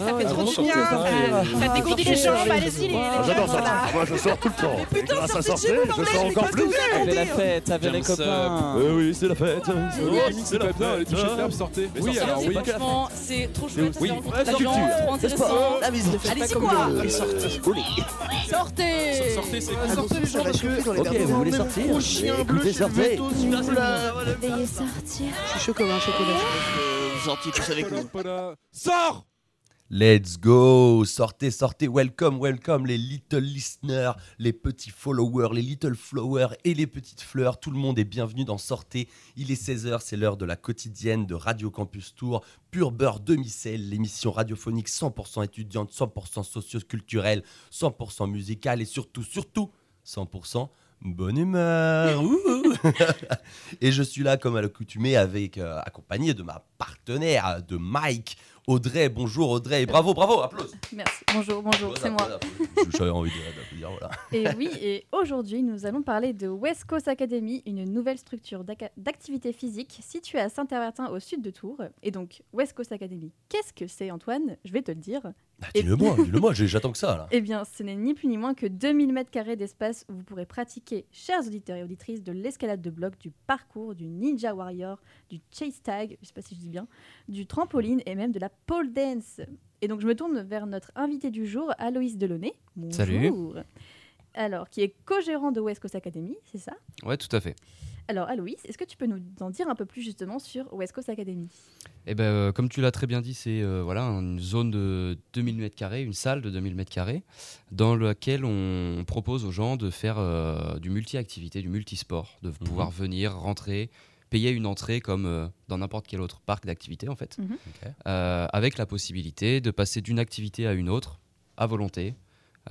ça fait Ah, trop du bien. sortez, Ça, sortez. ça dégourdit les jambes. Allez-y, Ah, J'adore ça. Moi, je sors tout le temps. À sortir, je sors encore plus. Avec la fête, avec les copains. Oui, c'est la fête. c'est pas bien, les t-shirts là, sortez. Oui, sortez. alors oui. Franchement, c'est trop chouette. Oui, c'est la trop culture. La fête. Allez-y, quoi Sortez, Sortez c'est Sortez les gens parce que Ok, vous voulez sortir Écoutez, je suis sortez. Veuillez sortir. Je suis chaud comme un chocolat. Vous sortiez tous avec nous. Sors Let's go Sortez, sortez, welcome, welcome les little listeners, les petits followers, les little flowers et les petites fleurs. Tout le monde est bienvenu dans Sortez. Il est 16h, c'est l'heure de la quotidienne de Radio Campus Tour. Pur beurre demi-sel, l'émission radiophonique 100% étudiante, 100% socio-culturelle, 100% musicale et surtout, surtout, 100% bonne humeur. Et je suis là comme à l'accoutumée avec euh, accompagné de ma partenaire de Mike. Audrey, bonjour Audrey, et bravo, bravo, applause. Merci. Bonjour, bonjour, c'est moi. J'avais envie de- d'applaudir, voilà. Et oui, et aujourd'hui, nous allons parler de West Coast Academy, une nouvelle structure d'activité physique située à Saint-Herbertin au sud de Tours. Et donc, West Coast Academy, qu'est-ce que c'est, Antoine? Je vais te le dire. Bah, dis-le-moi, dis-le-moi, j'attends que ça là. Eh bien, ce n'est ni plus ni moins que 2000 m2 d'espace où vous pourrez pratiquer, chers auditeurs et auditrices, de l'escalade de bloc, du parcours, du ninja warrior, du chase tag, je sais pas si je dis bien, du trampoline et même de la pole dance. Et donc, je me tourne vers notre invité du jour, Aloïs Delaunay. Bonjour. Salut. Alors, qui est co-gérant de West Coast Academy, c'est ça? Ouais, tout à fait. Alors, Aloïs, est-ce que tu peux nous en dire un peu plus justement sur West Coast Academy? Et ben, euh, comme tu l'as très bien dit, c'est euh, voilà une zone de 2000 m2, une salle de 2000 m2, dans laquelle on propose aux gens de faire euh, du multi-activité, du multisport, de pouvoir venir, rentrer, payer une entrée comme euh, dans n'importe quel autre parc d'activité en fait, Mhm. Euh, avec la possibilité de passer d'une activité à une autre à volonté,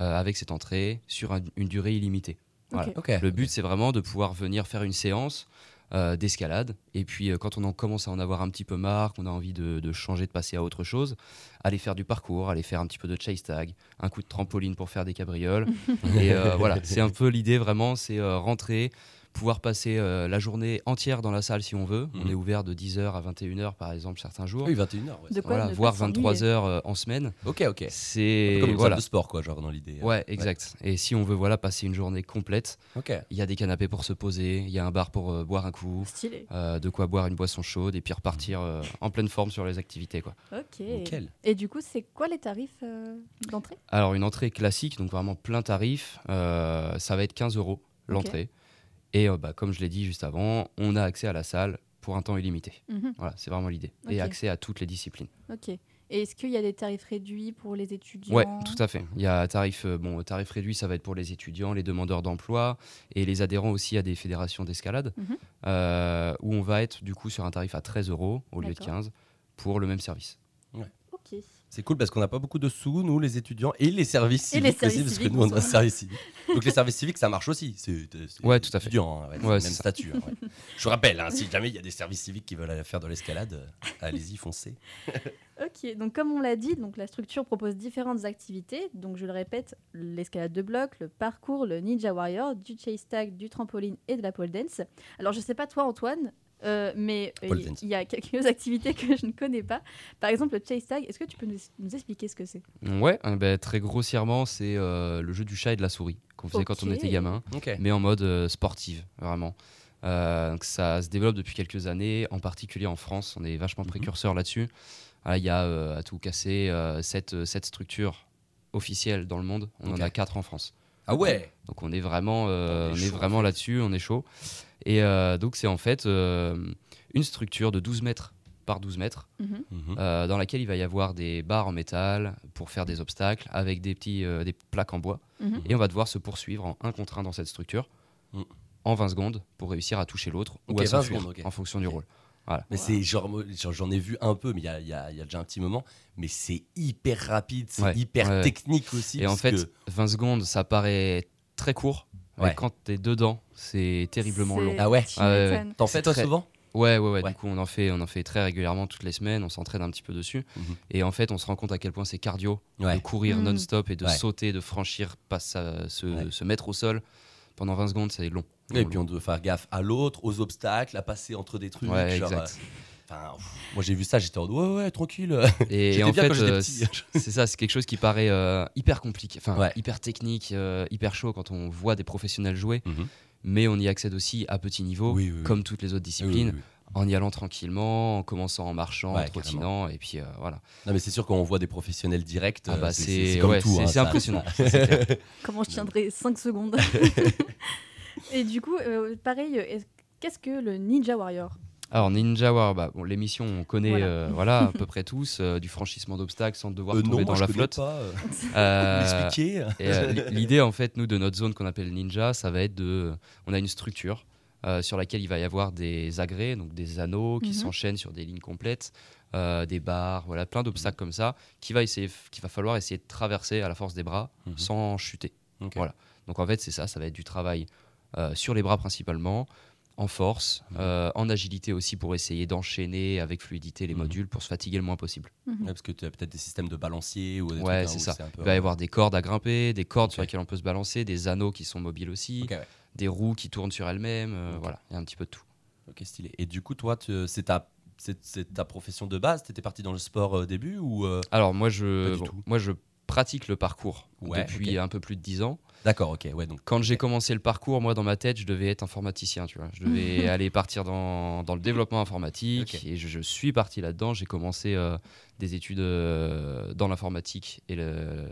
euh, avec cette entrée sur un- une durée illimitée. Voilà. Le but, c'est vraiment de pouvoir venir faire une séance euh, d'escalade. Et puis, euh, quand on en commence à en avoir un petit peu marre, qu'on a envie de, de changer, de passer à autre chose, aller faire du parcours, aller faire un petit peu de chase tag, un coup de trampoline pour faire des cabrioles. et euh, voilà, c'est un peu l'idée vraiment, c'est euh, rentrer, pouvoir passer euh, la journée entière dans la salle si on veut. On Mhm. est ouvert de 10h à 21h par exemple certains jours. Oui, 21h. Ouais, De quoi Voilà, voire s'ennuyer. 23h euh, en semaine. ok, ok. C'est Comme une voilà. salle de sport, quoi, genre dans l'idée. Ouais, exact. Et si on veut voilà passer une journée complète, Ok. il y a des canapés pour se poser, il y a un bar pour euh, boire un coup, Stylé. euh, de quoi boire une boisson chaude et puis repartir euh, en pleine forme sur les activités. Quoi. Ok. Nickel. Et du coup, c'est quoi les tarifs euh, d'entrée? Alors une entrée classique, donc vraiment plein tarif, euh, ça va être 15 euros l'entrée. Et euh, bah, comme je l'ai dit juste avant, on a accès à la salle pour un temps illimité. Mhm. Voilà, c'est vraiment l'idée. Et accès à toutes les disciplines. Ok. Et est-ce qu'il y a des tarifs réduits pour les étudiants? Ouais, tout à fait. Il y a tarif, euh, bon, tarif réduit, ça va être pour les étudiants, les demandeurs d'emploi et les adhérents aussi à des fédérations d'escalade, Mhm. euh, où on va être du coup sur un tarif à 13 euros au lieu de D'accord. 15 pour le même service. Ok. C'est cool parce qu'on n'a pas beaucoup de sous, nous, les étudiants, et les services Et les civiques aussi, parce que nous, on a un service civique. Donc les services civiques, ça marche aussi. C'est, Ouais, tout à fait. étudiant, hein, ouais, Ouais, même ça. statut. hein, ouais. Je rappelle, hein, si jamais il y a des services civiques qui veulent aller faire de l'escalade, euh, allez-y, foncez. Ok, donc comme on l'a dit, donc la structure propose différentes activités. Donc je le répète, l'escalade de bloc, le parcours, le ninja warrior, du chase tag, du trampoline et de la pole dance. Alors je sais pas toi Antoine, euh, mais euh, il il y a quelques activités que je ne connais pas. Par exemple le chase tag, est-ce que tu peux nous, nous expliquer ce que c'est? Ouais, euh, ben, très grossièrement, c'est euh, le jeu du chat et de la souris qu'on faisait quand on était gamin, mais en mode euh, sportive, vraiment. Euh, donc ça se développe depuis quelques années, en particulier en France. On est vachement Mhm. précurseurs là-dessus. Voilà, Il y a euh, à tout casser euh, sept, euh, sept structures officielles dans le monde. On en a quatre en France. Ah ouais Donc on est vraiment, euh, On est on est chaud, vraiment en fait. là-dessus, on est chaud. Et euh, donc c'est en fait euh, une structure de 12 mètres par 12 mètres Mhm. Mhm. euh, dans laquelle il va y avoir des barres en métal pour faire des obstacles avec des petits euh, des plaques en bois Mhm. et on va devoir se poursuivre en un contre un dans cette structure en 20 secondes pour réussir à toucher l'autre ou à 20 s'enfuir secondes, ok. en fonction du rôle. Mais c'est genre, j'en ai vu un peu, mais il y a, il y a- il y a déjà un petit moment. Mais c'est hyper rapide, c'est Ouais, hyper ouais, technique aussi. Et en fait, que- 20 secondes, ça paraît très court. Ouais. Mais quand t'es dedans, c'est terriblement long. Ah ouais t'en fais toi très- souvent? Ouais, ouais, ouais, Ouais. Du coup, on en fait, on en fait très régulièrement toutes les semaines. On s'entraîne un petit peu dessus. Mhm. Et en fait, on se rend compte à quel point c'est cardio Ouais. de courir Mhm. non-stop et de Ouais. sauter, de franchir, pas sa- se, Ouais. se mettre au sol pendant 20 secondes, c'est long. Et Long, puis on doit faire gaffe à l'autre, aux obstacles, à passer entre des trucs. Ouais, genre, exact. Enfin, pff, moi j'ai vu ça, j'étais en mode, ouais, ouais, tranquille. Et, en fait, euh, petit. c'est ça, c'est quelque chose qui paraît euh, hyper compliqué, enfin Ouais. hyper technique, euh, hyper chaud quand on voit des professionnels jouer, Mhm. mais on y accède aussi à petit niveau, Oui, oui, oui. comme toutes les autres disciplines. En y allant tranquillement, en commençant en marchant, Ouais, en trottinant, et puis euh, voilà. Non, mais c'est sûr quand on voit des professionnels directs, Ah euh, bah, c'est- ouais, tout. hein, impressionnant. Comment je tiendrai 5 secondes Et du coup, euh, pareil, est- qu'est-ce que le Ninja Warrior? Alors Ninja War, bah, bon, l'émission on connaît Voilà. euh, voilà. à peu près tous, euh, du franchissement d'obstacles sans devoir Euh, tomber non, dans la flotte. euh, Euh, euh, l'idée, en fait, nous, de notre zone qu'on appelle Ninja, ça va être de. On a une structure euh, sur laquelle il va y avoir des agrès, donc des anneaux qui Mhm. s'enchaînent sur des lignes complètes, euh, des barres, voilà, plein d'obstacles comme ça, qui va essayer, qu'il va falloir essayer de traverser à la force des bras Mhm. sans chuter. Voilà. Donc en fait, c'est ça, ça va être du travail euh, sur les bras principalement, en force, Mhm. euh, en agilité aussi pour essayer d'enchaîner avec fluidité les modules pour se fatiguer le moins possible. Ouais, parce que tu as peut-être des systèmes de balancier ou des Ouais, trucs, hein, c'est ça. un peu- Il va y avoir des cordes à grimper, des cordes sur lesquelles on peut se balancer, des anneaux qui sont mobiles aussi, ouais. Des roues qui tournent sur elles-mêmes. euh. Voilà, il y a un petit peu de tout. Ok, stylé. Et du coup, toi, c'est ta, c'est, ta profession de base T'étais parti dans le sport euh, au début ou euh, Alors moi je, bon, moi je pratique le parcours Ouais, depuis un peu plus de 10 ans. D'accord, ok, ouais, donc. Quand j'ai commencé le parcours, moi dans ma tête, je devais être informaticien, tu vois. Je devais aller partir dans, dans le développement informatique et je, je suis parti là-dedans. J'ai commencé euh, des études euh, dans l'informatique et le-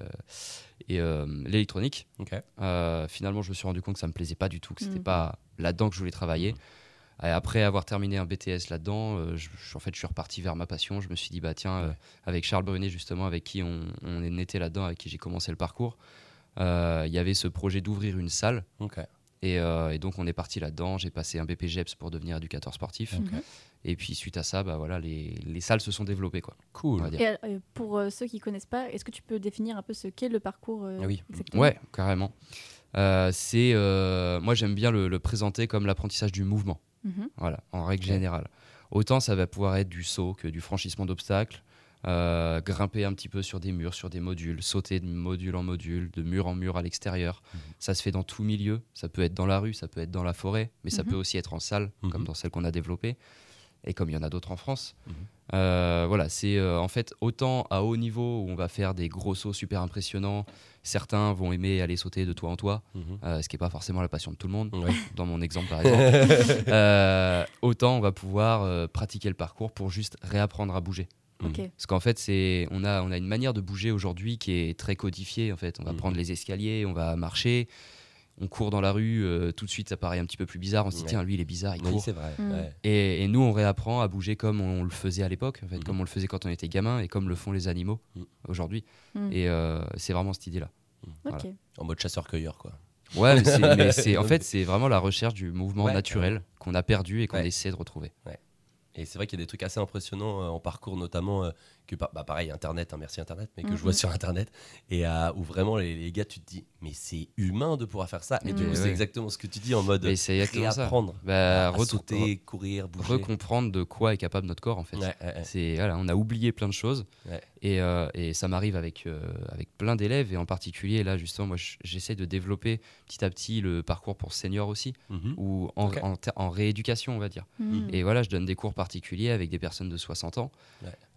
et euh, l'électronique. Euh, finalement, je me suis rendu compte que ça me plaisait pas du tout, que c'était Mhm. pas là-dedans que je voulais travailler. Et après avoir terminé un BTS là-dedans, euh, je, je- en fait, je suis reparti vers ma passion. Je me suis dit, bah tiens, euh, Ouais. avec Charles Brunet justement, avec qui on, on était là-dedans, avec qui j'ai commencé le parcours, euh, il y avait ce projet d'ouvrir une salle. Et, euh, et donc on est parti là-dedans. J'ai passé un BPGEPS pour devenir éducateur sportif. Et puis suite à ça, bah voilà, les, les salles se sont développées quoi. Cool. Et euh, pour euh, ceux qui connaissent pas, est-ce que tu peux définir un peu ce qu'est le parcours euh, Ah oui. exactement? Ouais, carrément. Euh, c'est, euh, moi j'aime bien le, le présenter comme l'apprentissage du mouvement. Mhm. Voilà, en règle générale. Autant ça va pouvoir être du saut que du franchissement d'obstacles, euh, grimper un petit peu sur des murs, sur des modules, sauter de module en module, de mur en mur à l'extérieur. Mhm. Ça se fait dans tout milieu. Ça peut être dans la rue, ça peut être dans la forêt, mais ça Mhm. peut aussi être en salle, comme dans celle qu'on a développée, et comme il y en a d'autres en France. Mhm. Euh, voilà, c'est euh, en fait autant à haut niveau où on va faire des gros sauts super impressionnants. Certains vont aimer aller sauter de toit en toit, Mhm. euh, ce qui n'est pas forcément la passion de tout le monde Ouais. dans mon exemple par exemple. Euh, autant on va pouvoir euh, pratiquer le parcours pour juste réapprendre à bouger. Ok. Parce qu'en fait, c'est on a, on a une manière de bouger aujourd'hui qui est très codifiée. En fait, on va Mhm. prendre les escaliers, on va marcher, on court dans la rue. euh, tout de suite, ça paraît un petit peu plus bizarre. On se dit Ouais. tiens, lui, il est bizarre, il Oui, court. c'est vrai. Mm. ouais. Et, et nous, on réapprend à bouger comme on le faisait à l'époque, en fait, Mhm. comme on le faisait quand on était gamin et comme le font les animaux Mhm. aujourd'hui. Mm. Et euh, c'est vraiment cette idée-là. En mode chasseur-cueilleur, quoi. Ouais, mais c'est, en fait, c'est vraiment la recherche du mouvement Ouais, naturel qu'on a perdu et qu'on Ouais. essaie de retrouver. Et c'est vrai qu'il y a des trucs assez impressionnants euh, en parcours, notamment euh, que, bah, pareil, Internet, hein, merci Internet, mais que je Mhm. vois sur Internet, et euh, où vraiment les, les gars, tu te dis, mais c'est humain de pouvoir faire ça. Et du Mhm. coup, c'est exactement ce que tu dis en mode réapprendre Bah, à sauter, courir, bouger. recomprendre de quoi est capable notre corps en fait. Ouais, ouais, ouais. C'est voilà, on a oublié plein de choses et, euh, et ça m'arrive avec euh, avec plein d'élèves et en particulier là justement moi j'essaie de développer petit à petit le parcours pour seniors aussi Mhm. ou en, rééducation on va dire. Mm. Et voilà, je donne des cours particuliers avec des personnes de 60 ans.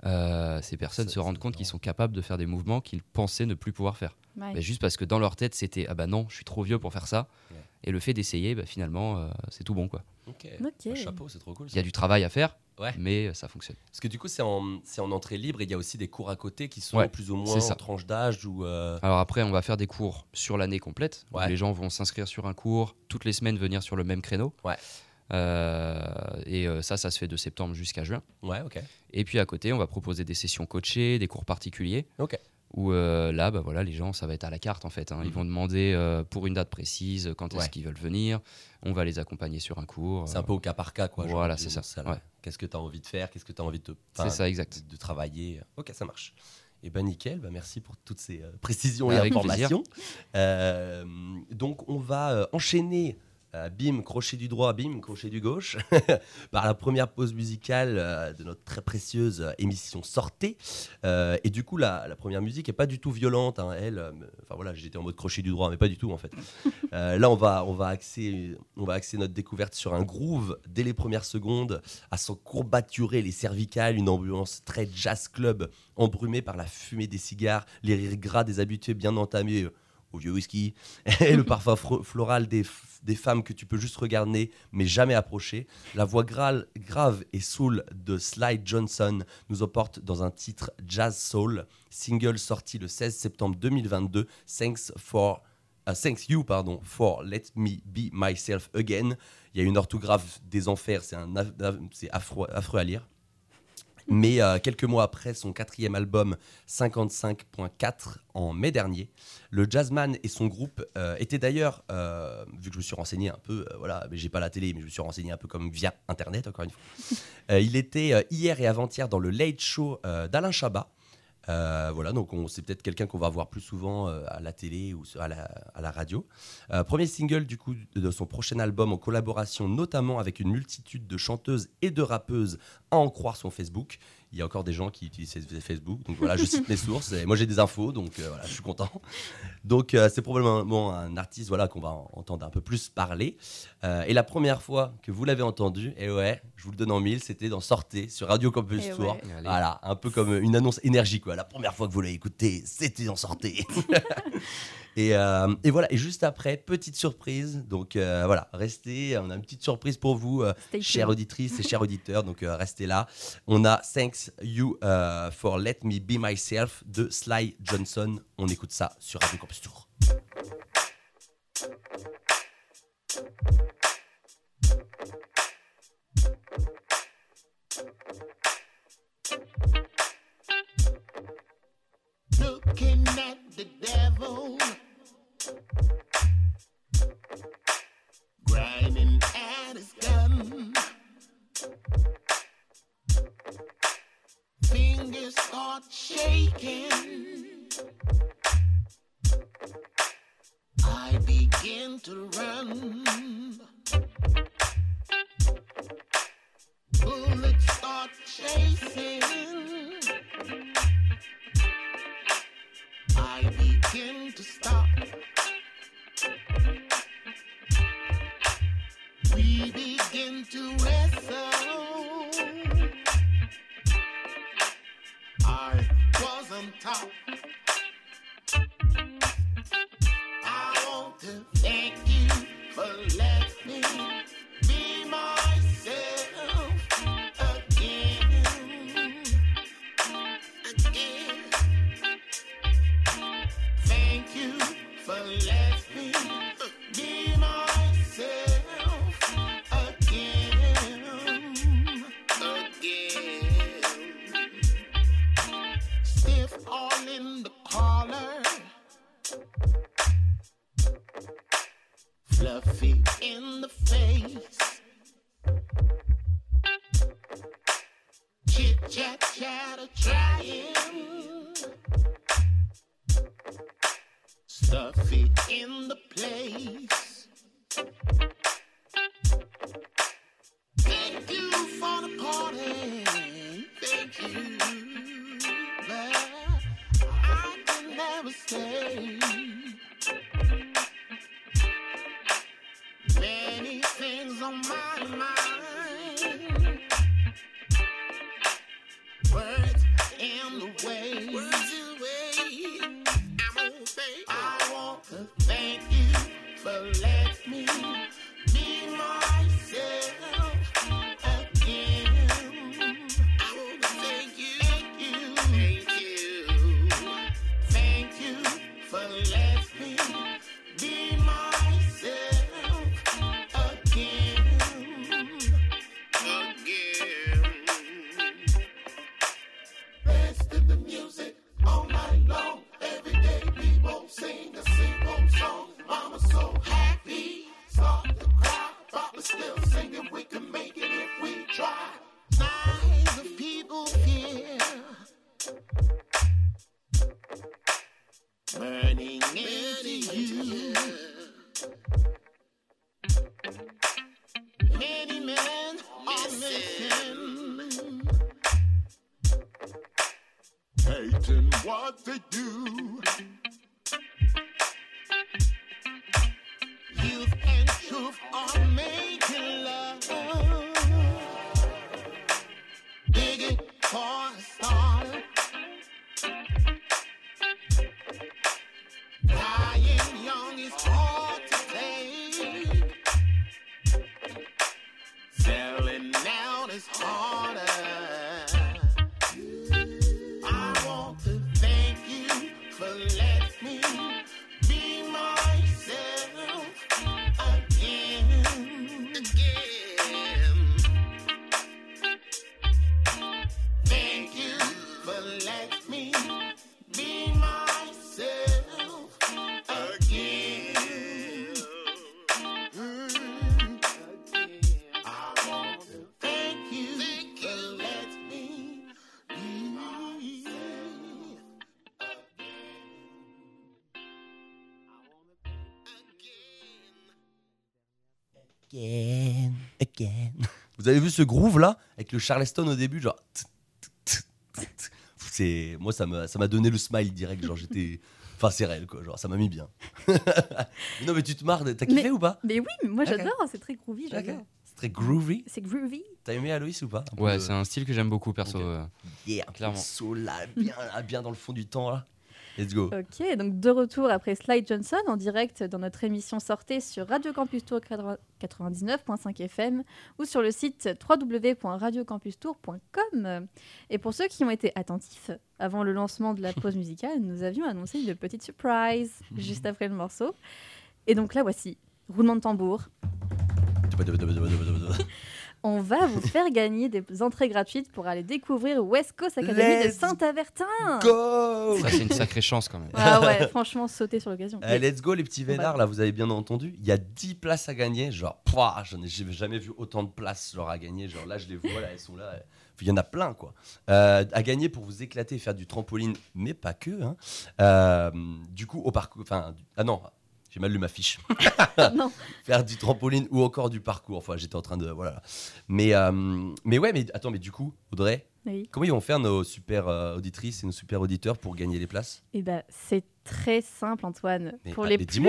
Euh, ces personnes Ça, se rendent compte qu'ils sont capables de faire des mouvements qu'ils pensaient ne plus pouvoir faire. Ouais. Juste parce que dans leur tête c'était ah bah non, je suis trop vieux pour faire ça. Ouais. Et le fait d'essayer, bah, finalement euh, c'est tout bon quoi. Ok. Ok. Bah, chapeau, c'est trop cool. Il y a du travail à faire, Ouais. mais euh, ça fonctionne. Parce que du coup, c'est en, c'est en entrée libre et il y a aussi des cours à côté qui sont Ouais, plus ou moins en tranche d'âge ou. euh, Alors après, on va faire des cours sur l'année complète. Les gens vont s'inscrire sur un cours, toutes les semaines venir sur le même créneau. Ouais. Euh, et euh, ça, ça se fait de septembre jusqu'à juin. Ouais, ok. Et puis à côté, on va proposer des sessions coachées, des cours particuliers. Ok. Où euh, là, bah voilà, les gens, ça va être à la carte en fait. hein. Ils Mhm. vont demander euh, pour une date précise quand est-ce Ouais. qu'ils veulent venir. On va les accompagner sur un cours. C'est un peu au cas par cas, quoi. Voilà, c'est ça, ouais. Qu'est-ce que tu as envie de faire Qu'est-ce que tu as envie de, C'est enfin, ça, exact. de, de travailler Ok, ça marche. Et ben nickel, bah, merci pour toutes ces euh, précisions et Avec informations. Donc on va enchaîner euh, bim, crochet du droit, bim, crochet du gauche, par la première pause musicale euh, de notre très précieuse euh, émission Sortez. Et du coup, la, la première musique est pas du tout violente. hein, elle, enfin voilà, j'étais en mode crochet du droit, mais pas du tout en fait. Là, on va, on va axer, on va axer notre découverte sur un groove dès les premières secondes, à s'en courbaturer les cervicales, une ambiance très jazz club, embrumée par la fumée des cigares, les rires gras des habitués bien entamés au vieux whisky, et le parfum floral des, des femmes que tu peux juste regarder mais jamais approcher. La voix grale- grave et soul de Sly Johnson nous emporte dans un titre jazz soul, single sorti le 16 septembre 2022, Thanks for uh, Thanks You pardon for Let Me Be Myself Again. Il y a une orthographe des enfers, c'est un c'est affreux à lire. Mais euh, quelques mois après son quatrième album 55.4 en mai dernier, le jazzman et son groupe euh, étaient d'ailleurs, euh, vu que je me suis renseigné un peu, voilà, j'ai pas la télé, mais je me suis renseigné un peu comme via internet encore une fois. Il était hier et avant-hier dans le Late Show d'Alain Chabat. Euh, voilà, donc on- c'est peut-être quelqu'un qu'on va voir plus souvent euh, à la télé ou à la, à la radio. Euh, premier single du coup de son prochain album en collaboration notamment avec une multitude de chanteuses et de rappeuses à en croire son Facebook. Il y a encore des gens qui utilisent Facebook, donc voilà, je cite mes sources. Et moi j'ai des infos, donc euh, voilà, je suis content. Donc euh, c'est probablement un artiste voilà qu'on va en- entendre un peu plus parler. Euh, et la première fois que vous l'avez entendu, et ouais, je vous le donne en mille, c'était dans Sortez sur Radio Campus Eh Tour. ouais. Voilà, un peu comme une annonce énergie quoi. La première fois que vous l'avez écouté, c'était en Sortez. Et, euh, et voilà, et juste après, petite surprise. Donc euh, voilà, restez, on a une petite surprise pour vous, euh, chères auditrices et chers auditeurs. Donc euh, restez là. On a You euh, for Let Me Be Myself de Sly Johnson. On écoute ça sur Radio Campus Tour. gon' Vous avez vu ce groove là avec le Charleston au début, genre. C'est moi ça m'a ça m'a donné le smile direct, genre j'étais. Enfin c'est réel quoi, genre ça m'a mis bien. non mais tu te marres, t'as kiffé Mais- ou pas? Mais oui, mais moi j'adore, c'est très groovy. C'est très groovy. C'est groovy. T'as aimé Aloïs ou pas? Un Ouais, de- c'est un style que j'aime beaucoup perso. Ok. euh. Yeah, clairement. soul là, bien, là, bien dans le fond du temps là. Let's go. Ok, donc de retour après Slide Johnson en direct dans notre émission Sortez sur Radio Campus Tour 99.5 FM ou sur le site www.radiocampustour.com. Et pour ceux qui ont été attentifs, avant le lancement de la pause musicale, nous avions annoncé une petite surprise juste après le morceau. Et donc là voici, roulement de tambour. On va vous faire gagner des entrées gratuites pour aller découvrir West Coast Academy de Let's Saint-Avertin. Go Ça, c'est une sacrée chance quand même. Ah ouais, franchement, sauter sur l'occasion. Eh, let's go les petits vénards, là vous avez bien entendu, il y a 10 places à gagner, genre, pouah, j'en ai jamais vu autant de places genre, à gagner, genre là je les vois, là elles sont là, il y en a plein quoi. Euh, à gagner pour vous éclater, faire du trampoline, mais pas que, hein. Euh, du coup au parcours, enfin, ah non, j'ai mal lu ma fiche. non. faire du trampoline ou encore du parcours, enfin j'étais en train de, voilà. Mais, euh, mais ouais, mais attends, mais du coup, Audrey, Oui. comment ils vont faire nos super euh, auditrices et nos super auditeurs pour gagner les places? Eh ben, c'est très simple, Antoine. Mais- pour, ah, les plus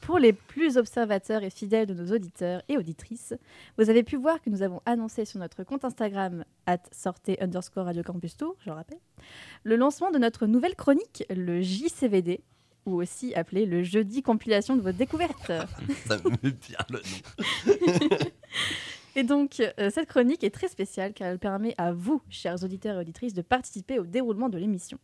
pour les plus observateurs et fidèles de nos auditeurs et auditrices, vous avez pu voir que nous avons annoncé sur notre compte Instagram, at sortez underscore Radio Campus Tour, je le rappelle, le lancement de notre nouvelle chronique, le JCVD, ou aussi appelé le jeudi compilation de votre découverte. Ça me met bien le nom. Et donc, euh, cette chronique est très spéciale car elle permet à vous, chers auditeurs et auditrices, de participer au déroulement de l'émission.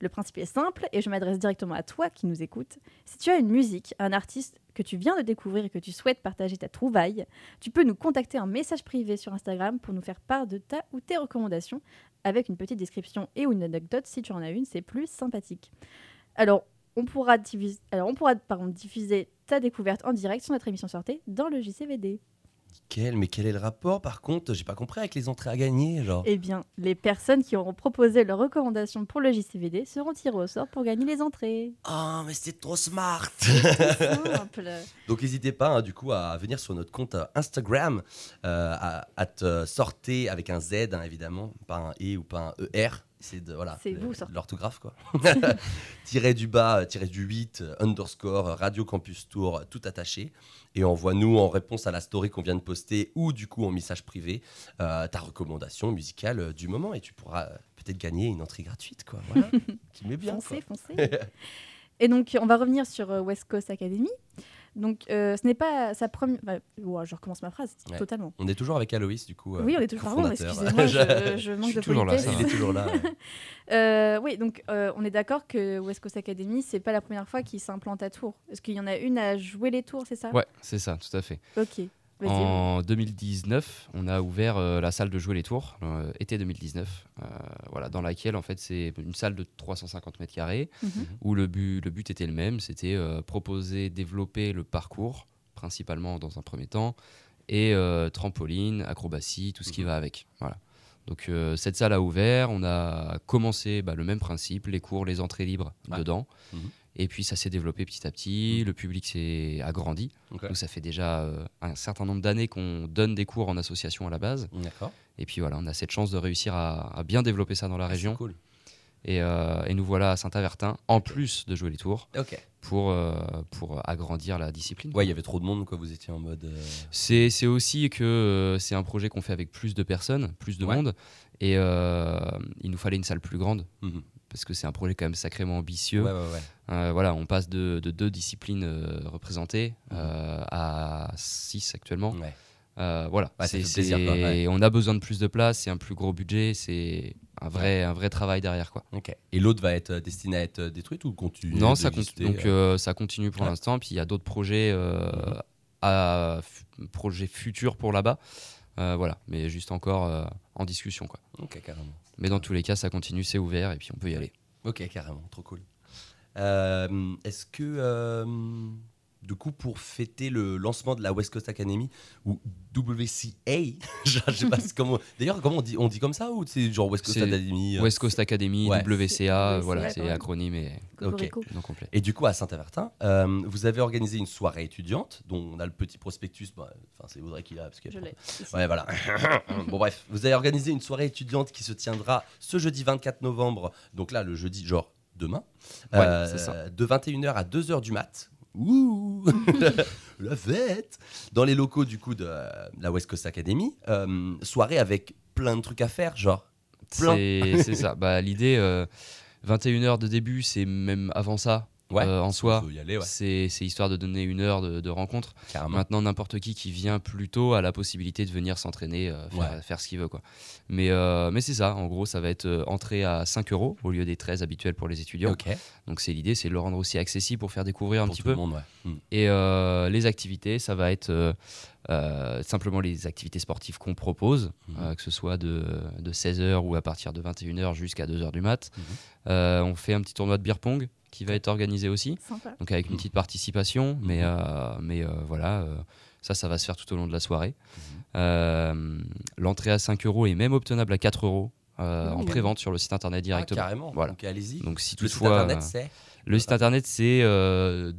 Le principe est simple et je m'adresse directement à toi qui nous écoutes. Si tu as une musique, un artiste que tu viens de découvrir et que tu souhaites partager ta trouvaille, tu peux nous contacter en message privé sur Instagram pour nous faire part de ta ou tes recommandations avec une petite description et ou une anecdote si tu en as une, c'est plus sympathique. Alors, on pourra, diffuser, alors on pourra pardon, diffuser ta découverte en direct sur notre émission sortée dans le JCVD. Quel, mais quel est le rapport par contre? J'ai pas compris avec les entrées à gagner, genre. Eh bien, les personnes qui auront proposé leurs recommandations pour le JCVD seront tirées au sort pour gagner les entrées. Oh, mais c'est trop smart Simple. Donc n'hésitez pas hein, du coup à venir sur notre compte euh, Instagram, euh, à, à te sortir avec un Z hein, évidemment, pas un E ou pas un ER. C'est de voilà, l'orthographe quoi. tiré du bas, euh, tiré du 8, euh, underscore, euh, Radio Campus Tour, tout attaché. Et envoie-nous en réponse à la story qu'on vient de poster ou du coup en message privé euh, ta recommandation musicale du moment et tu pourras peut-être gagner une entrée gratuite quoi. Voilà, qui met bien. foncez, quoi. foncez. Et donc, on va revenir sur West Coast Academy. Donc, euh, ce n'est pas sa première. enfin, je recommence ma phrase Ouais. totalement. On est toujours avec Aloïs du coup. euh, oui, on est toujours. Pardon, excusez-moi, je, je manque suis de toujours là, politesse. ça Il est toujours là. Euh, oui, donc on est d'accord que West Coast Academy, c'est pas la première fois qu'il s'implante à Tours. Est-ce qu'il y en a une à jouer les tours, c'est ça? Ouais, c'est ça, tout à fait. Ok. En 2019, on a ouvert euh, la salle de jouer les tours, euh, été 2019, euh, voilà, dans laquelle en fait c'est une salle de 350 mètres carrés Mhm. où le but, le but était le même, c'était euh, proposer, développer le parcours principalement dans un premier temps et euh, trampoline, acrobatie, tout ce qui Mhm. va avec. Voilà. Donc euh, cette salle a ouvert, on a commencé bah, le même principe, les cours, les entrées libres Ouais. dedans. Mhm. Et puis ça s'est développé petit à petit, le public s'est agrandi. Ok. Nous, ça fait déjà euh, un certain nombre d'années qu'on donne des cours en association à la base. Et puis voilà, on a cette chance de réussir à, à bien développer ça dans la Ah, région. cool. Et, euh, et nous voilà à Saint-Avertin, en plus de jouer les tours, pour, euh, pour agrandir la discipline. Ouais, il y avait trop de monde, quoi. Vous étiez en mode. euh, C'est aussi que c'est un projet qu'on fait avec plus de personnes, plus de Ouais. monde, et il nous fallait une salle plus grande, mhm. parce que c'est un projet quand même sacrément ambitieux. Ouais, ouais. Euh, voilà, on passe de, de deux disciplines euh, représentées euh, à six actuellement. Ouais. Voilà, Ouais, fait plaisir, quoi, ouais. on a besoin de plus de place, c'est un plus gros budget, c'est un vrai, un vrai travail derrière. Quoi. Ok. Et l'autre va être euh, destiné à être détruite ou continue Non, ça, continue, donc, ça continue pour l'instant, puis il y a d'autres projets, Mhm. à, projets futurs pour là-bas. Voilà, mais juste encore en discussion. Quoi. Ok, carrément. Mais dans tous les cas, ça continue, c'est ouvert et puis on peut y aller. Ok, carrément, trop cool. Euh, Est-ce que, euh, du coup, pour fêter le lancement de la West Coast Academy, ou WCA, je sais pas comment. D'ailleurs, comment on dit, on dit comme ça ou c'est genre West Coast Academy euh, West Coast Academy, Ouais. WCA, voilà, c'est acronyme et Cocorico. non complet. Et du coup, à Saint-Avertin, euh, vous avez organisé une soirée étudiante dont on a le petit prospectus. bah, Enfin, c'est Audrey qui l'a. Parce que Je. Ouais, voilà. bon, bref, vous avez organisé une soirée étudiante qui se tiendra ce jeudi 24 novembre. Donc là, le jeudi, genre demain. Ouais, c'est ça. De 21h à 2h du mat. Ouh La fête Dans les locaux, du coup, de euh, la West Coast Academy. Euh, soirée avec plein de trucs à faire, genre. C'est ça. Bah, L'idée, 21h de début, c'est même avant ça. Ouais, Euh, en soi, ouais, C'est histoire de donner une heure de, de rencontre. carrément. Maintenant, n'importe qui qui vient plus tôt a la possibilité de venir s'entraîner, euh, faire, Ouais. faire ce qu'il veut. Quoi. Mais, euh, mais c'est ça, en gros, ça va être entrée à 5 euros au lieu des 13 habituels pour les étudiants. Donc c'est l'idée, c'est de le rendre aussi accessible pour faire découvrir un Pour petit tout peu. le monde, ouais. Mm. Et les activités, ça va être euh, simplement les activités sportives qu'on propose, euh, que ce soit de, de 16h ou à partir de 21h jusqu'à 2h du mat. Euh, on fait un petit tournoi de beer pong qui va être organisé aussi, Sympa. donc avec une Mhm. petite participation, mais, euh, mais euh, voilà, euh, ça, ça va se faire tout au long de la soirée. Mhm. Euh, L'entrée à 5 euros est même obtenable à 4 euros euh, en prévente sur le site internet Ah, directement. carrément. Voilà. Donc allez-y. Donc si Le site toutefois, internet, euh, c'est le site internet c'est euh,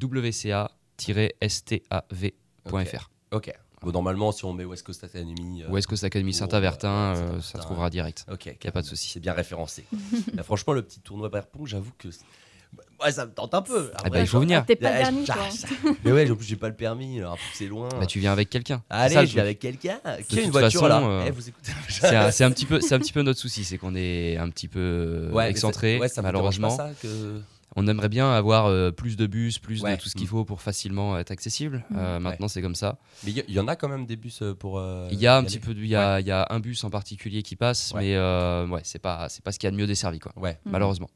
wca-stav.fr. Ok. Bon, normalement, si on met West Coast Academy. euh, West Coast Academy Saint-Avertin, euh, euh, Saint-Avertin, ça trouvera direct. Ok, Y a pas de souci. C'est bien référencé. Là, franchement, le petit tournoi pong, j'avoue que. Ouais, ça me tente un peu. Ah bah, il faut venir. T'es pas le dernier, ah, toi. Mais ouais, en plus, j'ai pas le permis, alors c'est loin. Bah, tu viens avec quelqu'un. Allez, ça, je vais truc. avec quelqu'un qui a une voiture façon, là. euh, Eh, vous écoutez C'est un, petit peu, c'est un petit peu notre souci, c'est qu'on est un petit peu Ouais, mais excentré. ouais, ça malheureusement, pas, ça, que- on aimerait bien avoir euh, plus de bus, plus Ouais. de tout ce qu'il faut pour facilement être accessible. Euh, maintenant, c'est comme ça. Mais il y, en a quand même des bus euh, pour. euh, Il y a un y petit aller. peu, il y a, il y a un bus en particulier qui passe, Ouais. mais euh, ouais, c'est pas, c'est pas ce qu'il y a de mieux desservi, quoi. Ouais, Mhm. Malheureusement.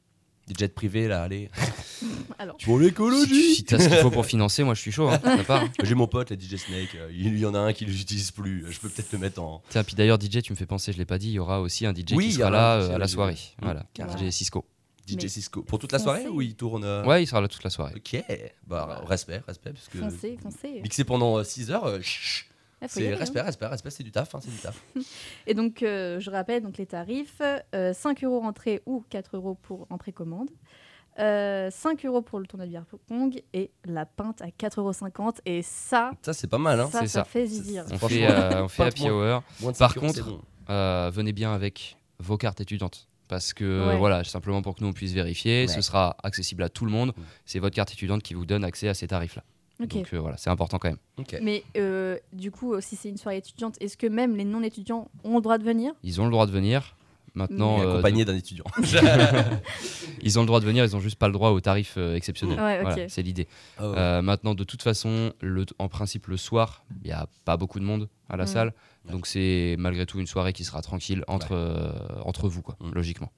Des jets privés là, allez. Alors, tu l'écologie si t'as ce qu'il faut pour financer, moi je suis chaud. Hein, hein. J'ai mon pote, la DJ Snake, euh, il y en a un qui ne l'utilise plus. Je peux peut-être le mettre en. Tiens, puis d'ailleurs, DJ, tu me fais penser, je l'ai pas dit, il y aura aussi un DJ Oui, qui y sera aura là un DJ, euh, à la oui, soirée. Voilà, Carrément. DJ Cisco. DJ Mais- Cisco. Pour toute la soirée Foncez. ou il tourne euh, Ouais, il sera là toute la soirée. Ok, bah respect, respect, parce que foncez, foncez. mixer pendant 6 heures, euh, chut, c'est aller, hein. respect, respect, respect, c'est du taf, hein, c'est du taf. Et donc, euh, je rappelle donc les tarifs euh, 5 euros entrée ou 4 euros pour entrée commande. Euh, 5 euros pour le tournoi de beer pong et la pinte à 4,50 euros. Et ça, Ça c'est pas mal, hein. ça, ça ça. fait zizir. On fait, euh, on fait happy moins. hour. Par 5 euros, c'est contre, bon. Euh, venez bien avec vos cartes étudiantes. Parce que Ouais. voilà, simplement pour que nous on puisse vérifier, Ouais. ce sera accessible à tout le monde. Mm. C'est votre carte étudiante qui vous donne accès à ces tarifs-là. Ok. Donc euh, voilà, c'est important quand même. Mais euh, du coup, euh, si c'est une soirée étudiante, est-ce que même les non-étudiants ont le droit de venir? Ils ont le droit de venir. Maintenant, euh, accompagné d'un étudiant. ils ont le droit de venir, ils ont juste pas le droit aux tarifs euh, exceptionnels. Ouais, ok. Voilà, c'est l'idée. Oh, Euh, maintenant, de toute façon, le, en principe, le soir, il n'y a pas beaucoup de monde à la Mm. salle. Donc c'est malgré tout une soirée qui sera tranquille entre, euh, entre vous, quoi, Mm. logiquement.